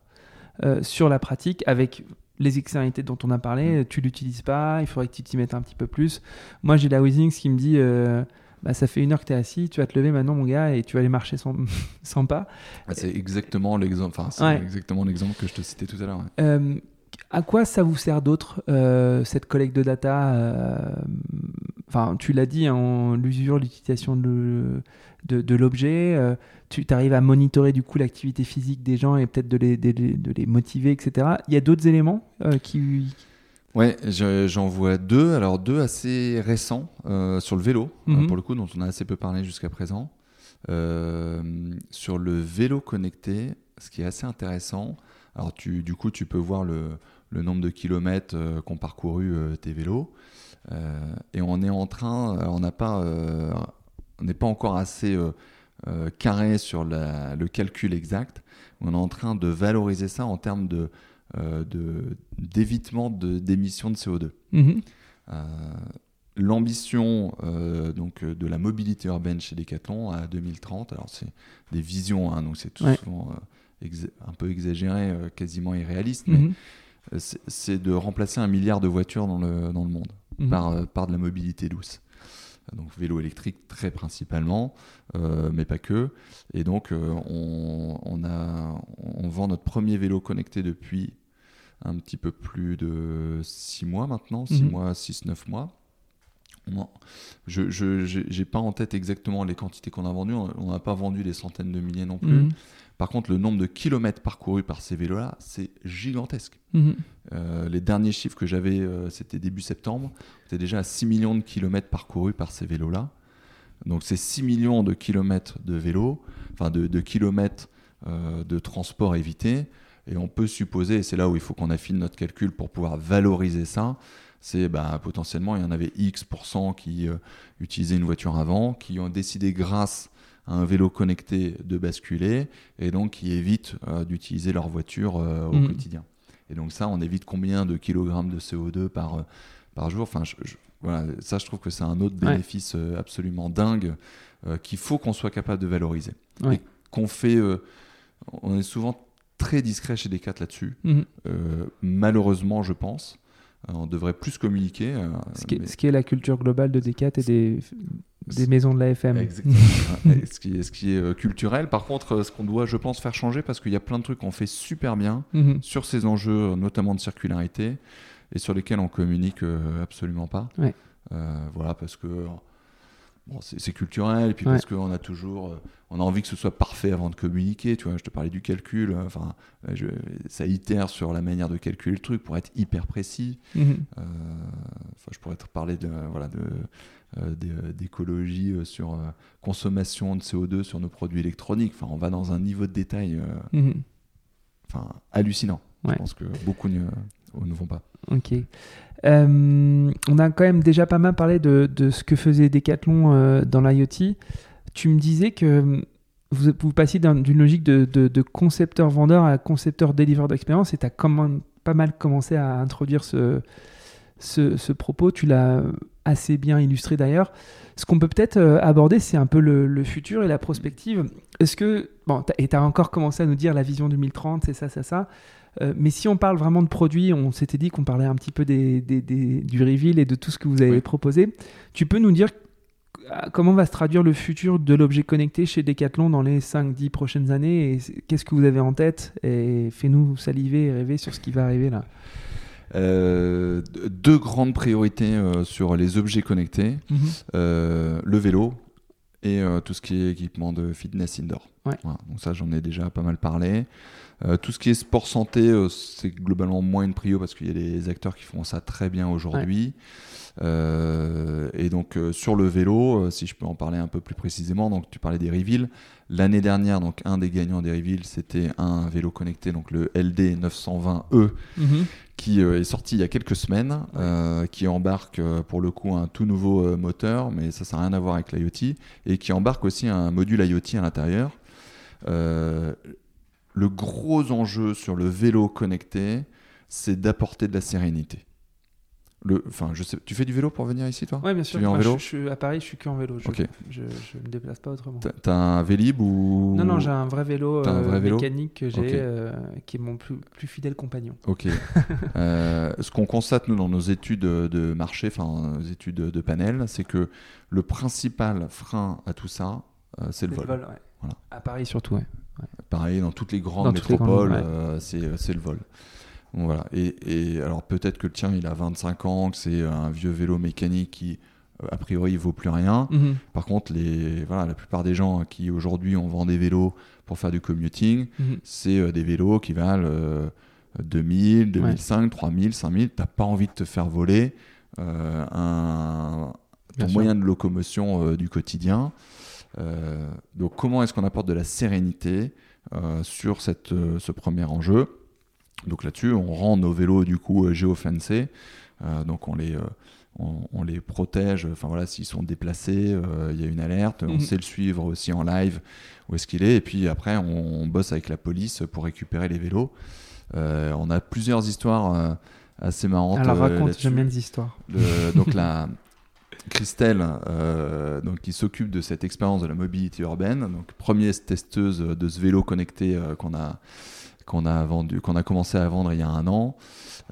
Euh, sur la pratique avec les externalités dont on a parlé, mm. tu l'utilises pas, il faudrait que tu t'y mettes un petit peu plus. Moi, j'ai la Wizings qui me dit euh, bah, ça fait une heure que tu es assis, tu vas te lever maintenant, mon gars, et tu vas aller marcher sans, sans pas. Ah, c'est exactement l'exemple enfin, exactement l'exemple que je te citais tout à l'heure. Euh, à quoi ça vous sert d'autre, cette collecte de data Enfin, tu l'as dit, en l'usure, l'utilisation de, de, l'objet tu arrives à monitorer du coup l'activité physique des gens et peut-être de les, de, les, motiver, etc. Il y a d'autres éléments euh, qui... Ouais, j'en vois deux. Alors deux assez récents euh, sur le vélo, euh, mhm. pour le coup, dont on a assez peu parlé jusqu'à présent. sur le vélo connecté, ce qui est assez intéressant. Alors tu, du coup, tu peux voir le, le nombre de kilomètres qu'ont parcouru tes vélos. et on est en train, on n'a pas, on n'est pas encore assez euh, carré sur le calcul exact. On est en train de valoriser ça en termes de, euh, d'évitement d'émissions de, CO2. Mhm. Euh, l'ambition donc de la mobilité urbaine chez Decathlon à 2030, alors c'est des visions, hein, donc c'est tout souvent un peu exagéré, quasiment irréaliste, mais mhm. C'est de remplacer un milliard de voitures dans le, dans le monde mhm. par, par de la mobilité douce donc vélo électrique très principalement, euh, mais pas que. Et donc euh, on, a, on vend notre premier vélo connecté depuis un petit peu plus de 6 mois maintenant, 6 mhm. mois, 6-9 mois. Je n'ai pas en tête exactement les quantités qu'on a vendues. On n'a pas vendu des centaines de milliers non plus. Mhm. Par contre, le nombre de kilomètres parcourus par ces vélos-là, c'est gigantesque. Mhm. Euh, les derniers chiffres que j'avais, euh, c'était début septembre. C'était déjà à 6 millions de kilomètres parcourus par ces vélos-là. Donc, c'est 6 millions de kilomètres de vélos, enfin de, kilomètres euh, de transport évité. Et on peut supposer, et c'est là où il faut qu'on affine notre calcul pour pouvoir valoriser ça, c'est bah, potentiellement il y en avait X% qui utilisaient une voiture avant, qui ont décidé grâce à un vélo connecté de basculer et donc qui évitent euh, d'utiliser leur voiture euh, au mm. quotidien. Et donc ça, on évite combien de kilogrammes de CO2 par, par jour? Enfin, voilà, Ça, je trouve que c'est un autre bénéfice absolument dingue qu'il faut qu'on soit capable de valoriser. Et qu'on fait... on est souvent très discret chez Descartes là-dessus. Mm. malheureusement, je pense. Euh, on devrait plus communiquer. Euh, ce qui, est, ce, qui est, la culture globale de Decat et des, des maisons de la FM. Exactement. ce, qui est, ce qui est euh, culturel. Par contre, ce qu'on doit, je pense, faire changer, parce qu'il y a plein de trucs qu'on fait super bien mhm. sur ces enjeux, notamment de circularité, et sur lesquels on communique absolument pas. voilà, parce que c'est culturel, et puis parce qu'on a toujours, euh, on a envie que ce soit parfait avant de communiquer, tu vois, je te parlais du calcul, euh, enfin, ça itère sur la manière de calculer le truc pour être hyper précis. Mhm. Euh, je pourrais te parler de, voilà, de, d'écologie sur consommation de CO2 sur nos produits électroniques, enfin, on va dans un niveau de détail mhm. enfin, hallucinant. Je pense que beaucoup ne, vont pas. Ok. Euh, on a quand même déjà pas mal parlé de, ce que faisait Decathlon euh, dans l'IoT. Tu me disais que vous, vous passiez d'une logique de, concepteur-vendeur à concepteur-délivreur d'expérience et tu as pas mal commencé à introduire ce, ce, propos. Tu l'as assez bien illustré d'ailleurs. Ce qu'on peut peut-être euh, aborder, c'est un peu le, futur et la prospective. Est-ce que, bon, et tu as encore commencé à nous dire la vision 2030, c'est ça, c'est ça. Euh, mais si on parle vraiment de produits, on s'était dit qu'on parlait un petit peu des, du reveal et de tout ce que vous avez proposé. Tu peux nous dire euh, comment va se traduire le futur de l'objet connecté chez Decathlon dans les 5-10 prochaines années et qu'est-ce que vous avez en tête et fais-nous saliver et rêver sur ce qui va arriver là. Euh, deux grandes priorités sur les objets connectés mhm. le vélo et tout ce qui est équipement de fitness indoor. donc ça j'en ai déjà pas mal parlé. Euh, tout ce qui est sport santé, euh, c'est globalement moins une prio parce qu'il y a des acteurs qui font ça très bien aujourd'hui. Euh, et donc sur le vélo, si je peux en parler un peu plus précisément, donc tu parlais des reveals. L'année dernière, donc un des gagnants des reveals, c'était un vélo connecté, donc le LD 920E, mhm. qui est sorti il y a quelques semaines, qui embarque pour le coup un tout nouveau moteur, mais ça, ça n'a rien à voir avec l'IoT, et qui embarque aussi un module IoT à l'intérieur. Euh, le gros enjeu sur le vélo connecté, c'est d'apporter de la sérénité. Le, enfin, je sais, tu fais du vélo pour venir ici, toi Oui, bien sûr. Tu en vélo je, suis à Paris, je suis que en vélo. Je, je, me déplace pas autrement. T'as un Vélib ou Non, non, j'ai un vrai vélo, euh, mécanique que j'ai, euh, qui est mon plus, plus fidèle compagnon. Ok. Euh, ce qu'on constate nous dans nos études de marché, enfin, nos études de panel, c'est que le principal frein à tout ça, c'est le vol. vol voilà. À Paris surtout, ouais. Pareil, dans toutes les grandes métropoles, euh, euh, c'est le vol. voilà. Et, alors peut-être que le tien, il a 25 ans, que c'est un vieux vélo mécanique qui, euh, a priori, vaut plus rien. Mhm. Par contre, les, voilà, la plupart des gens qui aujourd'hui on vend des vélos pour faire du commuting, mhm. c'est des vélos qui valent 2000, 2005, 3000, 5000. T'as pas envie de te faire voler un, ton moyen de locomotion du quotidien. Donc comment est-ce qu'on apporte de la sérénité euh, sur cette, euh, ce premier enjeu? Donc là-dessus, on rend nos vélos du coup euh, géofencés. donc on les on, les protège. Enfin voilà, s'ils sont déplacés, il y a une alerte. On mhm. sait le suivre aussi en live où est-ce qu'il est. Et puis après, on, bosse avec la police pour récupérer les vélos. on a plusieurs histoires assez marrantes. Alors raconte, bien les histoires. donc la Christelle, euh, donc, qui s'occupe de cette expérience de la mobilité urbaine, donc première testeuse de ce vélo connecté euh, qu'on a, qu'on a, vendu, qu'on a commencé à vendre il y a un an,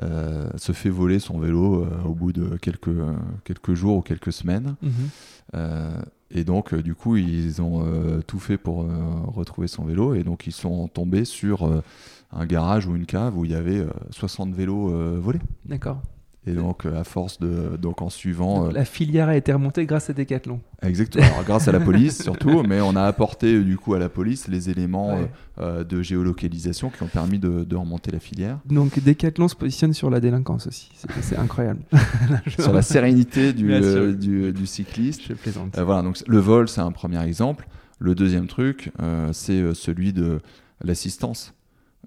euh, se fait voler son vélo au bout de quelques, quelques jours ou quelques semaines. Mhm. et donc, du coup, ils ont tout fait pour retrouver son vélo et donc ils sont tombés sur un garage ou une cave où il y avait 60 vélos volés. D'accord. Et donc, à force de. Donc, en suivant. la filière a été remontée grâce à Decathlon. Exactement. grâce à la police, surtout. Mais on a apporté, du coup, à la police les éléments de géolocalisation qui ont permis de, de, remonter la filière. Donc, Decathlon se positionne sur la délinquance aussi. C'est incroyable. sur la sérénité du, du, du, cycliste. Je plaisante. voilà. Donc, le vol, c'est un premier exemple. Le deuxième truc, c'est celui de l'assistance.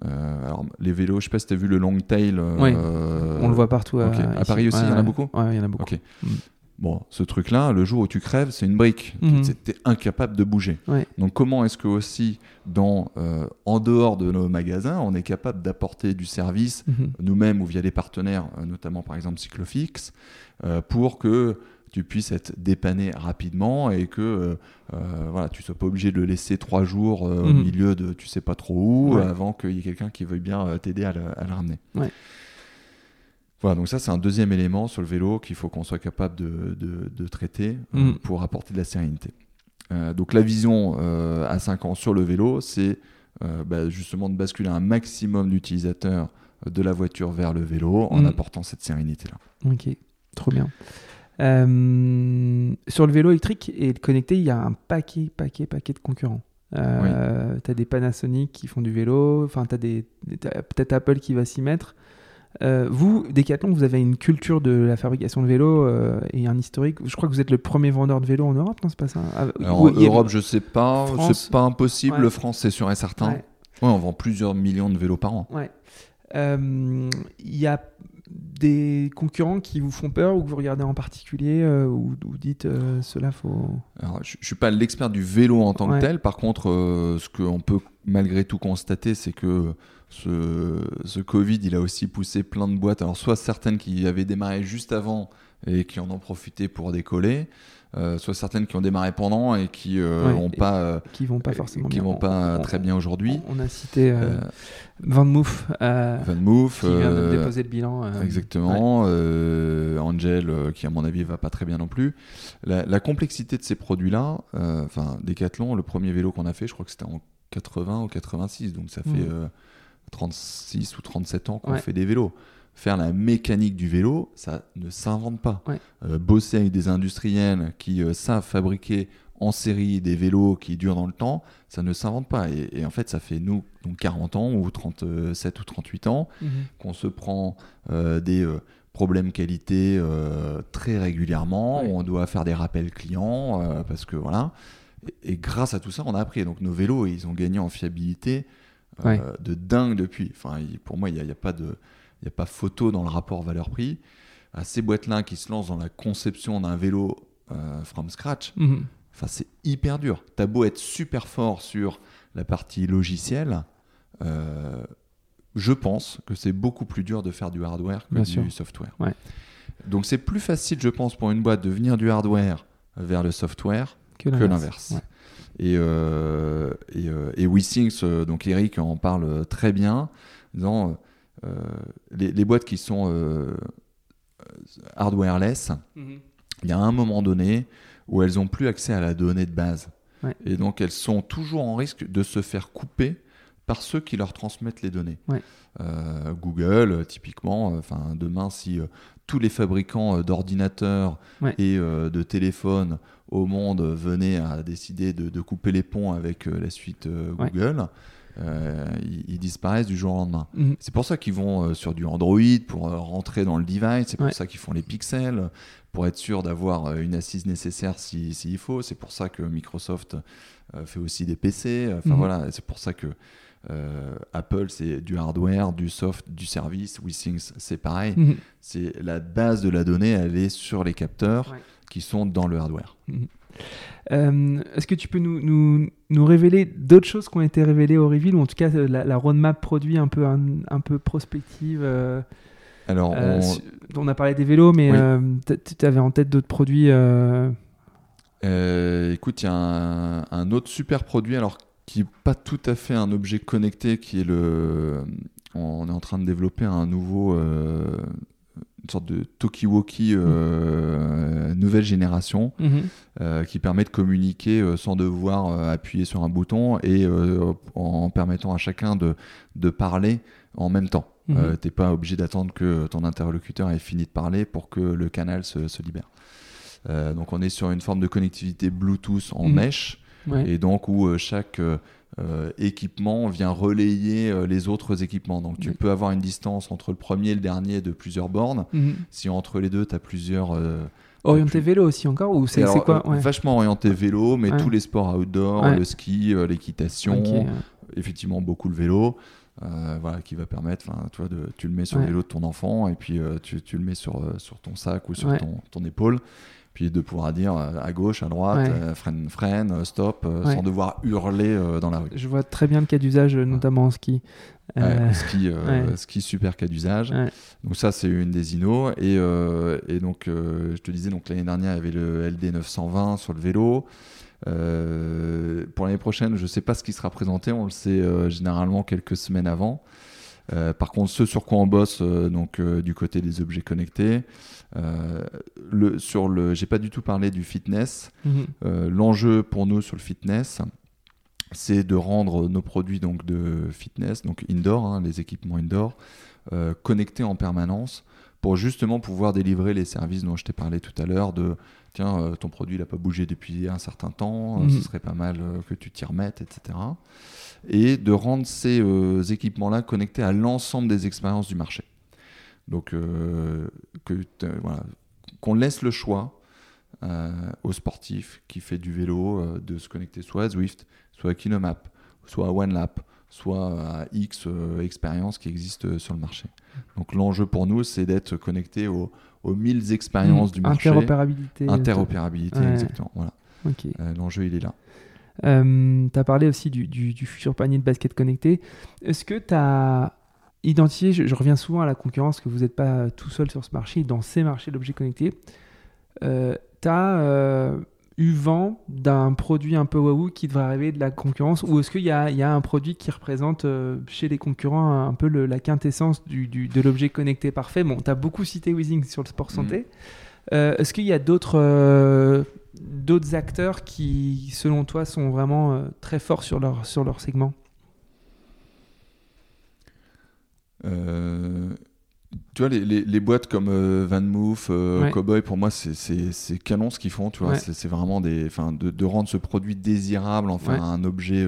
Euh, alors, les vélos, je sais pas si tu as vu le long tail. Euh, on le voit partout. À, Paris aussi, il y en a beaucoup Ouais, il y en a beaucoup. Mm. Bon, ce truc-là, le jour où tu crèves, c'est une brique. Mm. Tu es incapable de bouger. Donc, comment est-ce que aussi, dans, euh, en dehors de nos magasins, on est capable d'apporter du service, mm-hmm. nous-mêmes ou via des partenaires, notamment par exemple Cyclofix, pour que tu puisses être dépanné rapidement et que euh, euh, voilà, tu sois pas obligé de le laisser trois jours euh, au mhm. milieu de tu sais pas trop où avant qu'il y ait quelqu'un qui veuille bien t'aider à, le, ramener. Voilà, donc ça c'est un deuxième élément sur le vélo qu'il faut qu'on soit capable de, de, traiter mhm. pour apporter de la sérénité. donc la vision à 5 ans sur le vélo, c'est bah, justement de basculer un maximum d'utilisateurs de la voiture vers le vélo en mhm. apportant cette sérénité-là. Ok, trop bien. Euh, sur le vélo électrique et connecté, il y a un paquet, paquet, paquet de concurrents. Euh, Tu as des Panasonic qui font du vélo, enfin, tu as, peut-être Apple qui va s'y mettre. Euh, vous, Decathlon, vous avez une culture de la fabrication de vélos euh, et un historique. Je crois que vous êtes le premier vendeur de vélos en Europe, non C'est pas ça? Ah, En Europe, je sais pas. C'est pas impossible. France, c'est sûr et certain. Ouais. on vend plusieurs millions de vélos par an. Il y a des concurrents qui vous font peur ou que vous regardez en particulier euh, ou, vous dites euh, cela faut Alors, je, ne suis pas l'expert du vélo en tant que tel. Par contre euh, ce qu'on peut malgré tout constater c'est que ce, ce, Covid il a aussi poussé plein de boîtes. Alors soit certaines qui avaient démarré juste avant et qui en ont profité pour décoller euh, soit certaines qui ont démarré pendant et qui euh, ont pas euh, qui vont pas forcément qui vont pas très bien aujourd'hui. On a cité Van Moof Van Moof qui vient de déposer le bilan. exactement. Angel qui à mon avis va pas très bien non plus. La, complexité de ces produits-là, enfin Decathlon, le premier vélo qu'on a fait, je crois que c'était en 80 ou 86, donc ça fait 36 ou 37 ans qu'on fait des vélos faire la mécanique du vélo, ça ne s'invente pas. Euh, bosser avec des industriels qui euh, savent fabriquer en série des vélos qui durent dans le temps, ça ne s'invente pas. Et, en fait, ça fait nous, donc 40 ans ou 37 ou 38 ans, mhm. qu'on se prend euh, des problèmes qualité très régulièrement, on doit faire des rappels clients, parce que voilà. Et, grâce à tout ça, on a appris. Donc nos vélos, ils ont gagné en fiabilité de dingue depuis. Enfin, pour moi, il n'y a, a, pas de il n'y a pas photo dans le rapport valeur-prix. À ces boîtes-là qui se lancent dans la conception d'un vélo euh, from scratch, mhm. enfin, c'est hyper dur. T'as beau être super fort sur la partie logicielle, euh, je pense que c'est beaucoup plus dur de faire du hardware que du software. Donc c'est plus facile, je pense, pour une boîte de venir du hardware vers le software que l'inverse. Et, euh, et, et WeThings, donc Eric en parle très bien, disant euh, les, boîtes qui sont euh, hardwareless, mhm. il y a un moment donné où elles n'ont plus accès à la donnée de base. Et donc elles sont toujours en risque de se faire couper par ceux qui leur transmettent les données. Euh, Google, typiquement, enfin demain, si tous les fabricants d'ordinateurs et de téléphones au monde venaient à décider de, couper les ponts avec la suite Google, euh, ils, disparaissent du jour au lendemain. Mhm. C'est pour ça qu'ils vont euh, sur du Android pour euh, rentrer dans le device, c'est pour ça qu'ils font les pixels, pour être sûr d'avoir une assise nécessaire s'il si, faut. C'est pour ça que Microsoft fait aussi des PC. Enfin mhm. voilà, c'est pour ça que Apple, c'est du hardware, du soft, du service. WeThings, c'est pareil. Mhm. C'est la base de la donnée, elle est sur les capteurs qui sont dans le hardware. Euh, est-ce que tu peux nous, nous, nous révéler d'autres choses qui ont été révélées au reveal, ou en tout cas euh, la, roadmap produit un peu, un, peu prospective euh, Alors, on... a parlé des vélos, mais tu avais en tête d'autres produits Écoute, il y a un, un, autre super produit, alors qui n'est pas tout à fait un objet connecté, qui est le. On est en train de développer un nouveau sorte de talkie-walkie mmh. nouvelle génération mmh. qui permet de communiquer sans devoir appuyer sur un bouton et en permettant à chacun de, de parler en même temps. Tu n'es pas obligé d'attendre que ton interlocuteur ait fini de parler pour que le canal se, se libère. donc on est sur une forme de connectivité Bluetooth en mèche et donc où chaque euh, équipement vient relayer euh, les autres équipements. Donc tu peux avoir une distance entre le premier et le dernier de plusieurs bornes. Mhm. Si entre les deux, tu as plusieurs... Euh, orienté vélo aussi encore ou c'est quoi Vachement orienté vélo, mais tous les sports outdoor, le ski, l'équitation, effectivement beaucoup le vélo. voilà, qui va permettre, toi, de, tu le mets sur le vélo de ton enfant et puis tu, tu, le mets sur, sur ton sac ou sur ton, ton épaule puis de pouvoir dire euh, à gauche, à droite, euh, freine, freine, euh, stop, sans devoir hurler dans la rue. Je vois très bien le cas d'usage, notamment en ski. ski, ski, super cas d'usage. Donc ça, c'est une des. Et, et donc, je te disais, donc l'année dernière, il y avait le LD 920 sur le vélo. pour l'année prochaine, je ne sais pas ce qui sera présenté. On le sait généralement quelques semaines avant. Par contre, ce sur quoi on bosse, donc du côté des objets connectés, euh, le, sur le, j'ai pas du tout parlé du fitness. Mhm. Euh, l'enjeu pour nous sur le fitness, c'est de rendre nos produits donc de fitness, donc indoor, hein, les équipements indoor, euh, connectés en permanence pour justement pouvoir délivrer les services dont je t'ai parlé tout à l'heure de tiens ton produit n'a pas bougé depuis un certain temps, mhm. ce serait pas mal que tu t'y remettes, etc. Et de rendre ces équipements-là connectés à l'ensemble des expériences du marché. Donc, euh, qu'on laisse le choix euh, aux sportifs qui fait du vélo euh, de se connecter soit à Zwift, soit à Kinomap, soit à OneLap, soit à X expériences qui existent sur le marché. Donc l'enjeu pour nous, c'est d'être connecté aux, aux 1000 expériences mmh. du marché. Interopérabilité. Interopérabilité, exactement. Voilà. l'enjeu, il est là. tu as parlé aussi du, du, du, futur panier de basket connecté. Est-ce que tu as identifier, je, reviens souvent à la concurrence, que vous n'êtes pas tout seul sur ce marché, dans ces marchés d'objets connectés. Euh, tu as euh, eu vent d'un produit un peu waouh qui devrait arriver de la concurrence ou est-ce qu'il y, y a, un produit qui représente euh, chez les concurrents un peu la quintessence du, de l'objet connecté parfait? Bon, tu as beaucoup cité Weezing sur le sport mmh. santé. est-ce qu'il y a d'autres d'autres acteurs qui, selon toi, sont vraiment très forts sur leur, sur leur segment? Euh, tu vois, les, les, boîtes comme euh, Van Moof, euh, Cowboy, pour moi, c'est canon ce qu'ils font. Tu vois, c'est vraiment des, de, de, rendre ce produit désirable, enfin un objet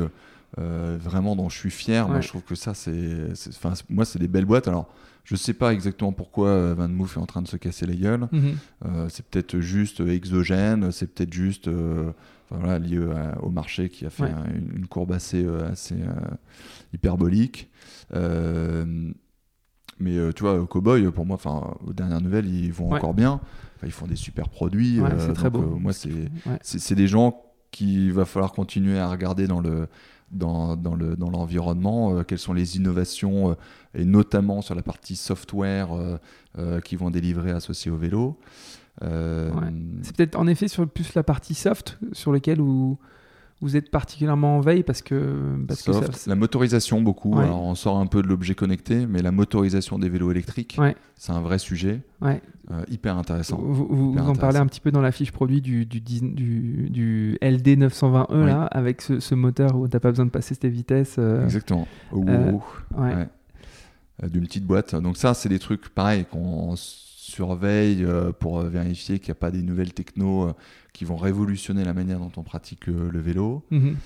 vraiment dont je suis fier. Moi, je trouve que ça, c'est, moi, c'est des belles boîtes. Alors, je sais pas exactement pourquoi Van Moof est en train de se casser la gueule. Mhm. c'est peut-être juste exogène, c'est peut-être juste voilà, lié au marché qui a fait une, courbe assez, assez hyperbolique. Mais euh, tu vois, Cowboy, pour moi, enfin, aux dernières nouvelles, ils vont encore bien. ils font des super produits. c'est euh, très beau. Euh, moi, c'est des gens qu'il va falloir continuer à regarder dans le dans, dans le dans l'environnement. quelles sont les innovations et notamment sur la partie software qui vont délivrer associés au vélo. C'est peut-être en effet sur plus la partie soft sur lequel où vous êtes particulièrement en veille parce que, parce que la motorisation beaucoup. Alors on sort un peu de l'objet connecté, mais la motorisation des vélos électriques, c'est un vrai sujet, ouais. Euh, hyper intéressant. Vous, en parlez un petit peu dans la fiche produit du, du, du, LD 920E là, avec ce, moteur où tu n'as pas besoin de passer ces vitesses. Euh, Exactement. Euh, D'une petite boîte. Donc ça, c'est des trucs pareil qu'on surveille pour vérifier qu'il n'y a pas des nouvelles techno qui vont révolutionner la manière dont on pratique le, vélo. Mhm.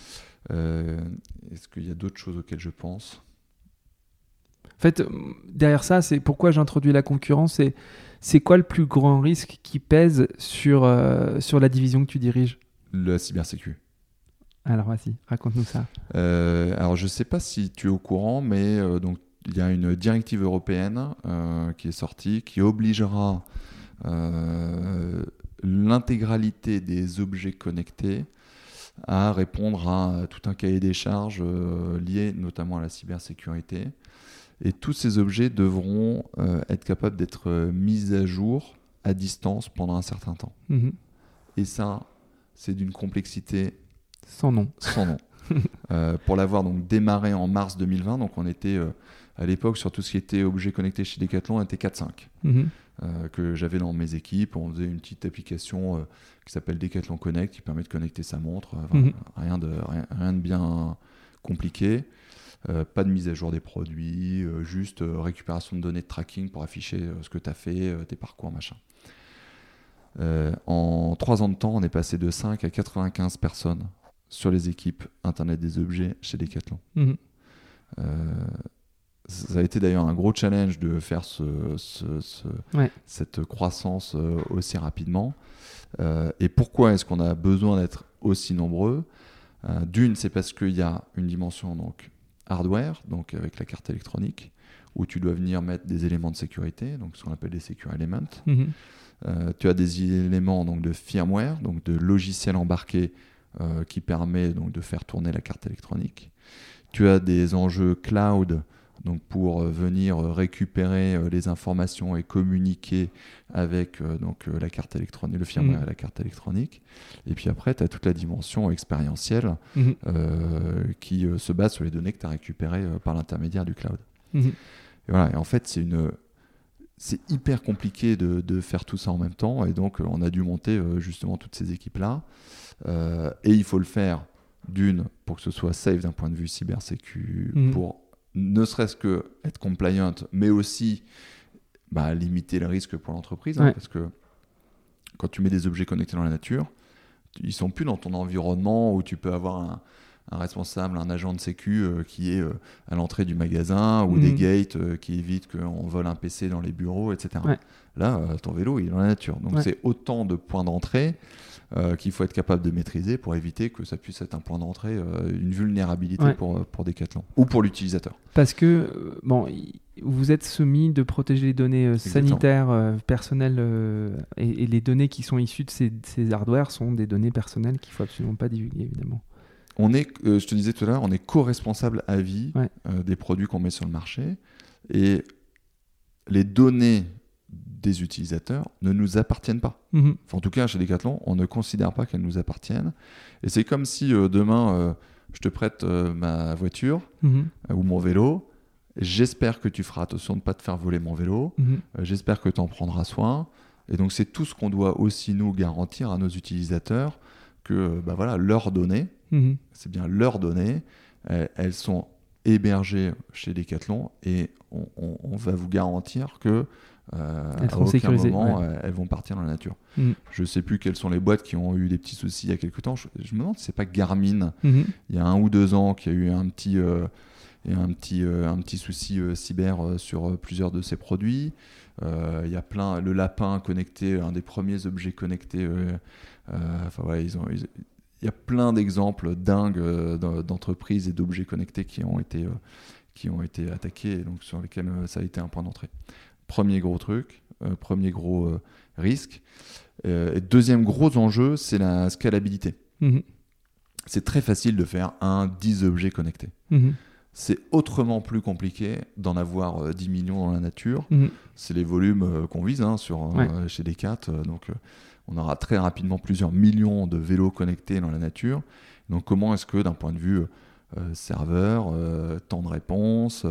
Euh, est-ce qu'il y a d'autres choses auxquelles je pense? En fait, derrière ça, c'est pourquoi j'introduis la concurrence. C'est quoi le plus grand risque qui pèse sur, euh, sur la division que tu diriges? La cybersécu. Alors vas-y, raconte-nous ça. Euh, alors je ne sais pas si tu es au courant, mais donc il y a une directive européenne qui est sortie qui obligera l'intégralité des objets connectés à répondre à tout un cahier des charges euh, lié notamment à la cybersécurité. Et tous ces objets devront euh, être capables d'être euh, mis à jour à distance pendant un certain temps. Mhm. Et ça, c'est d'une complexité sans nom. Sans nom. pour l'avoir donc démarré en mars 2020, donc on était à l'époque sur tout ce qui était objets connectés chez Decathlon, on était 4-5. que j'avais dans mes équipes. On faisait une petite application qui s'appelle Decathlon Connect qui permet de connecter sa montre. Mhm. rien, de, rien, de bien compliqué. pas de mise à jour des produits, juste récupération de données de tracking pour afficher ce que tu as fait, tes parcours, machin. en trois ans de temps, on est passé de 5 à 95 personnes sur les équipes Internet des objets chez Decathlon. Mhm. Euh, ça a été d'ailleurs un gros challenge de faire cette croissance euh, aussi rapidement. Euh, et pourquoi est-ce qu'on a besoin d'être aussi nombreux? D'une, c'est parce qu'il y a une dimension donc hardware, donc avec la carte électronique, où tu dois venir mettre des éléments de sécurité, donc ce qu'on appelle des secure elements. Mhm. tu as des éléments donc de firmware, donc de logiciels embarqués euh, qui permet donc de faire tourner la carte électronique. Tu as des enjeux cloud donc pour euh, venir récupérer euh, les informations et communiquer avec donc la carte électronique, le firmware mmh. et la carte électronique. Et puis après, tu as toute la dimension expérientielle mmh. qui se base sur les données que tu as récupérées par l'intermédiaire du cloud. Mmh. Et voilà, et en fait, c'est une c'est hyper compliqué de, de, faire tout ça en même temps et donc on a dû monter justement toutes ces équipes là euh, et il faut le faire d'une pour que ce soit safe d'un point de vue cybersécu, mhm. pour ne serait-ce que être compliant, mais aussi bah, limiter le risque pour l'entreprise, hein, parce que quand tu mets des objets connectés dans la nature, ils sont plus dans ton environnement où tu peux avoir un, responsable, un agent de sécu euh, qui est euh, à l'entrée du magasin ou des mhm. gates qui évitent qu'on vole un PC dans les bureaux, etc. Là, ton vélo, il est dans la nature. Donc c'est autant de points d'entrée euh, qu'il faut être capable de maîtriser pour éviter que ça puisse être un point d'entrée, euh, une vulnérabilité pour, pour Decathlon ou pour l'utilisateur. Parce que, euh, bon, vous êtes soumis de protéger les données sanitaires, personnelles, et, les données qui sont issues de ces, ces hardware sont des données personnelles qu'il ne faut absolument pas divulguer, évidemment. On est, je te disais tout à l'heure, on est co-responsable à vie des produits qu'on met sur le marché. Et les données des utilisateurs ne nous appartiennent pas. Mhm. en tout cas, chez Decathlon, on ne considère pas qu'elles nous appartiennent. Et c'est comme si euh, demain, euh, je te prête euh, ma voiture mhm. ou mon vélo. J'espère que tu feras attention de ne pas te faire voler mon vélo. Mhm. J'espère que tu en prendras soin. Et donc, c'est tout ce qu'on doit aussi nous garantir à nos utilisateurs que bah voilà, leurs données, c'est bien leurs données, elles sont hébergées chez Decathlon et on, on va vous garantir que euh, elles à aucun moment, euh, elles vont partir dans la nature. Mm. Je sais plus quelles sont les boîtes qui ont eu des petits soucis il y a quelques temps. Je, me demande si c'est pas Garmin, mm-hmm. il y a un ou deux ans, qui a eu un petit, euh, un petit, un petit souci cyber sur plusieurs de ses produits. Il y a plein, le lapin connecté, un des premiers objets connectés. Enfin ils ont, il y a plein d'exemples dingues d'entreprises et d'objets connectés qui ont été qui ont été attaqués, donc sur lesquels ça a été un point d'entrée. Premier gros truc, euh, premier gros euh, risque. Euh, et deuxième gros enjeu, c'est la scalabilité. Mhm. C'est très facile de faire un 10 objets connectés. Mhm. C'est autrement plus compliqué d'en avoir 10 millions dans la nature. Mhm. C'est les volumes qu'on vise hein, sur, chez Decat. donc, on aura très rapidement plusieurs millions de vélos connectés dans la nature. Donc, comment est-ce que, d'un point de vue serveur, temps de réponse,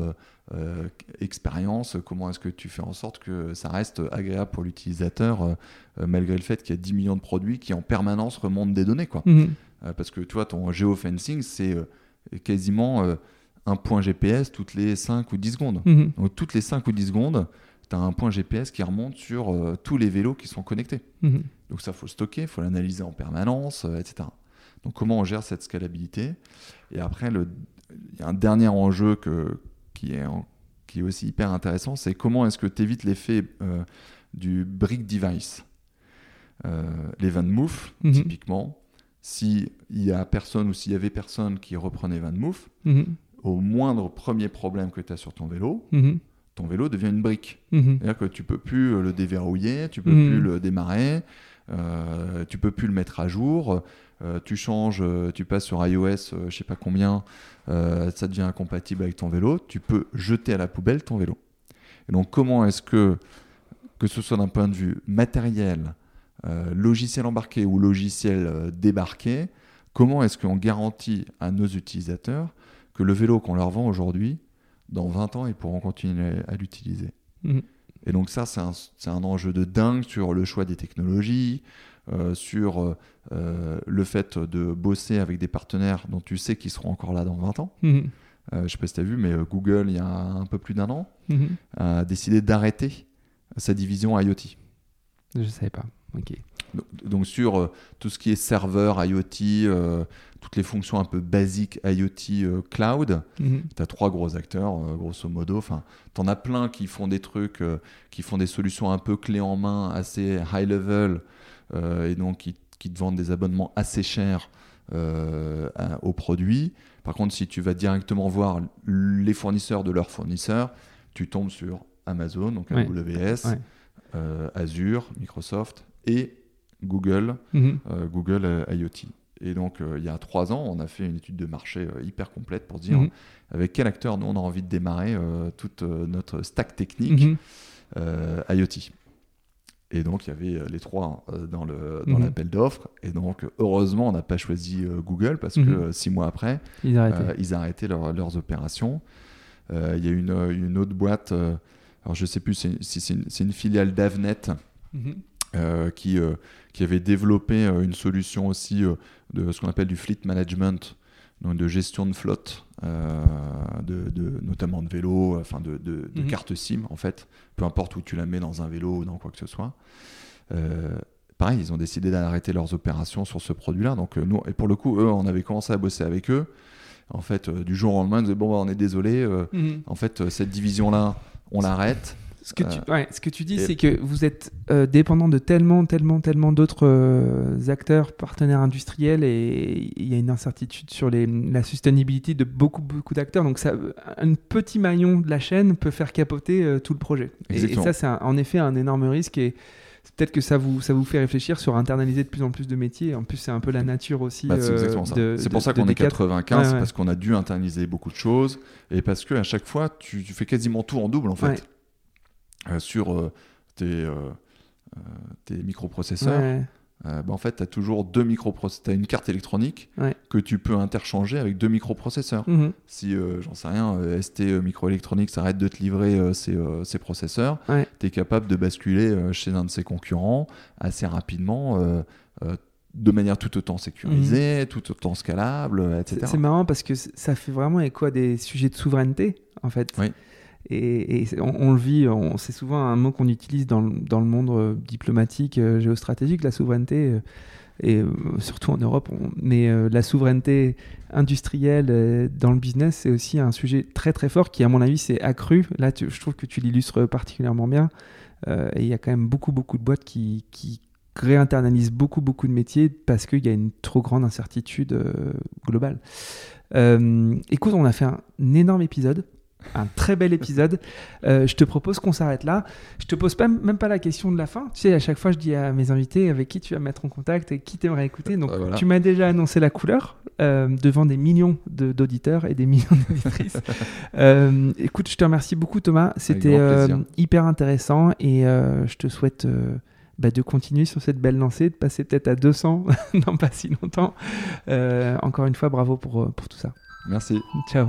euh, expérience, comment est-ce que tu fais en sorte que ça reste agréable pour l'utilisateur, euh, euh, malgré le fait qu'il y a 10 millions de produits qui en permanence remontent des données. Quoi. Mhm. parce que tu vois, ton geofencing, c'est quasiment un point GPS toutes les 5 ou 10 secondes. Mhm. Donc toutes les 5 ou 10 secondes, tu as un point GPS qui remonte sur tous les vélos qui sont connectés. Mhm. Donc ça, faut le stocker, il faut l'analyser en permanence, etc. Donc comment on gère cette scalabilité? Et après, il y a un dernier enjeu que, qui est, qui est aussi hyper intéressant, c'est comment est-ce que tu évites l'effet euh, du brick device. Euh, les van move, mhm. typiquement, s'il y a personne ou s'il y avait personne qui reprenait van move, mhm. au moindre premier problème que tu as sur ton vélo, mhm. ton vélo devient une brique. C'est-à-dire que tu peux plus le déverrouiller, tu peux plus le démarrer, euh, tu peux plus le mettre à jour. Euh, tu changes, euh, tu passes sur iOS, euh, je sais pas combien, ça devient incompatible avec ton vélo, tu peux jeter à la poubelle ton vélo. Et donc comment est-ce que, que ce soit d'un point de vue matériel, logiciel embarqué ou logiciel débarqué, comment est-ce qu'on garantit à nos utilisateurs que le vélo qu'on leur vend aujourd'hui, dans 20 ans, ils pourront continuer à l'utiliser? Mmh. Et donc ça, c'est un, un, enjeu de dingue sur le choix des technologies, euh, sur euh, le fait de bosser avec des partenaires dont tu sais qu'ils seront encore là dans 20 ans. Mhm. je ne sais pas si tu as vu, mais Google, il y a un peu plus d'un an, mhm. a décidé d'arrêter sa division IoT. Je ne savais pas. Ok. Donc, sur tout ce qui est serveur IoT, toutes les fonctions un peu basiques IoT euh, cloud, mhm. tu as trois gros acteurs, euh, grosso modo. Enfin, tu en as plein qui font des trucs, euh, qui font des solutions un peu clés en main, assez high level, et donc qui, qui, te vendent des abonnements assez chers aux produits. Par contre, si tu vas directement voir les fournisseurs de leurs fournisseurs, tu tombes sur Amazon, donc AWS, Azure, Microsoft et Google, mhm. Google IoT. Et donc, euh, il y a trois ans, on a fait une étude de marché euh, hyper complète pour dire mhm. avec quel acteur nous on a envie de démarrer euh, toute notre stack technique mhm. IoT. Et donc, il y avait les trois dans le dans mhm. l'appel d'offres. Et donc, heureusement, on n'a pas choisi Google parce que six mois après, ils arrêtaient, arrêtaient leurs opérations. Il y a une, une autre boîte, alors je ne sais plus si c'est une, une, filiale d'Avnet. Euh, qui, euh, qui avait développé euh, une solution aussi de ce qu'on appelle du fleet management, donc de gestion de flotte, de, de, notamment de vélo, enfin de, de, mhm. carte SIM en fait, peu importe où tu la mets dans un vélo ou dans quoi que ce soit. pareil, ils ont décidé d'arrêter leurs opérations sur ce produit-là. Donc nous, et pour le coup, eux, on avait commencé à bosser avec eux. En fait, du jour au lendemain, ils disaient bon, bah, on est désolé. Mhm. En fait, cette division-là, on l'arrête. Ce que, tu, euh, ce que tu dis, c'est que vous êtes euh, dépendant de tellement, tellement, tellement d'autres euh, acteurs, partenaires industriels, et il y a une incertitude sur les, la sustainability de beaucoup, beaucoup d'acteurs. Donc, ça, un petit maillon de la chaîne peut faire capoter tout le projet. Et, ça, c'est en effet un énorme risque. Et peut-être que ça vous, ça vous fait réfléchir sur internaliser de plus en plus de métiers. En plus, c'est un peu la nature aussi. Bah, c'est pour ça qu'on est 95, parce qu'on a dû internaliser beaucoup de choses, et parce qu'à chaque fois, tu, tu, fais quasiment tout en double, en fait. Sur euh, tes, euh, tes microprocesseurs. bah en fait, tu as toujours deux microprocesseurs. Une carte électronique que tu peux interchanger avec deux microprocesseurs. Mhm. Si, j'en sais rien, ST Microélectronique s'arrête de te livrer ses, ses, processeurs, tu es capable de basculer chez un de ses concurrents assez rapidement. de manière tout autant sécurisée, mhm. tout autant scalable, etc. C'est marrant parce que ça fait vraiment écho à des sujets de souveraineté, en fait. Oui. Et, on, le vit, c'est souvent un mot qu'on utilise dans, le monde euh, diplomatique, euh, géostratégique, la souveraineté, euh, et surtout en Europe. mais la souveraineté industrielle dans le business, c'est aussi un sujet très très fort qui, à mon avis, s'est accru. Là, je trouve que tu l'illustres particulièrement bien. et il y a quand même beaucoup beaucoup de boîtes qui réinternalisent beaucoup beaucoup de métiers parce qu'il y a une trop grande incertitude globale. écoute, on a fait un énorme épisode un très bel épisode. Euh, je te propose qu'on s'arrête là. Je te pose pas, même pas la question de la fin. Tu sais, à chaque fois, je dis à mes invités avec qui tu vas mettre en contact et qui t'aimerais écouter. Donc, tu m'as déjà annoncé la couleur euh, devant des millions d'auditeurs et des millions d'auditrices. Euh, écoute, je te remercie beaucoup, Thomas. C'était hyper intéressant et je te souhaite. Bah, de continuer sur cette belle lancée, de passer peut-être à 200 dans pas si longtemps. encore une fois, bravo pour, pour tout ça. Merci. Ciao.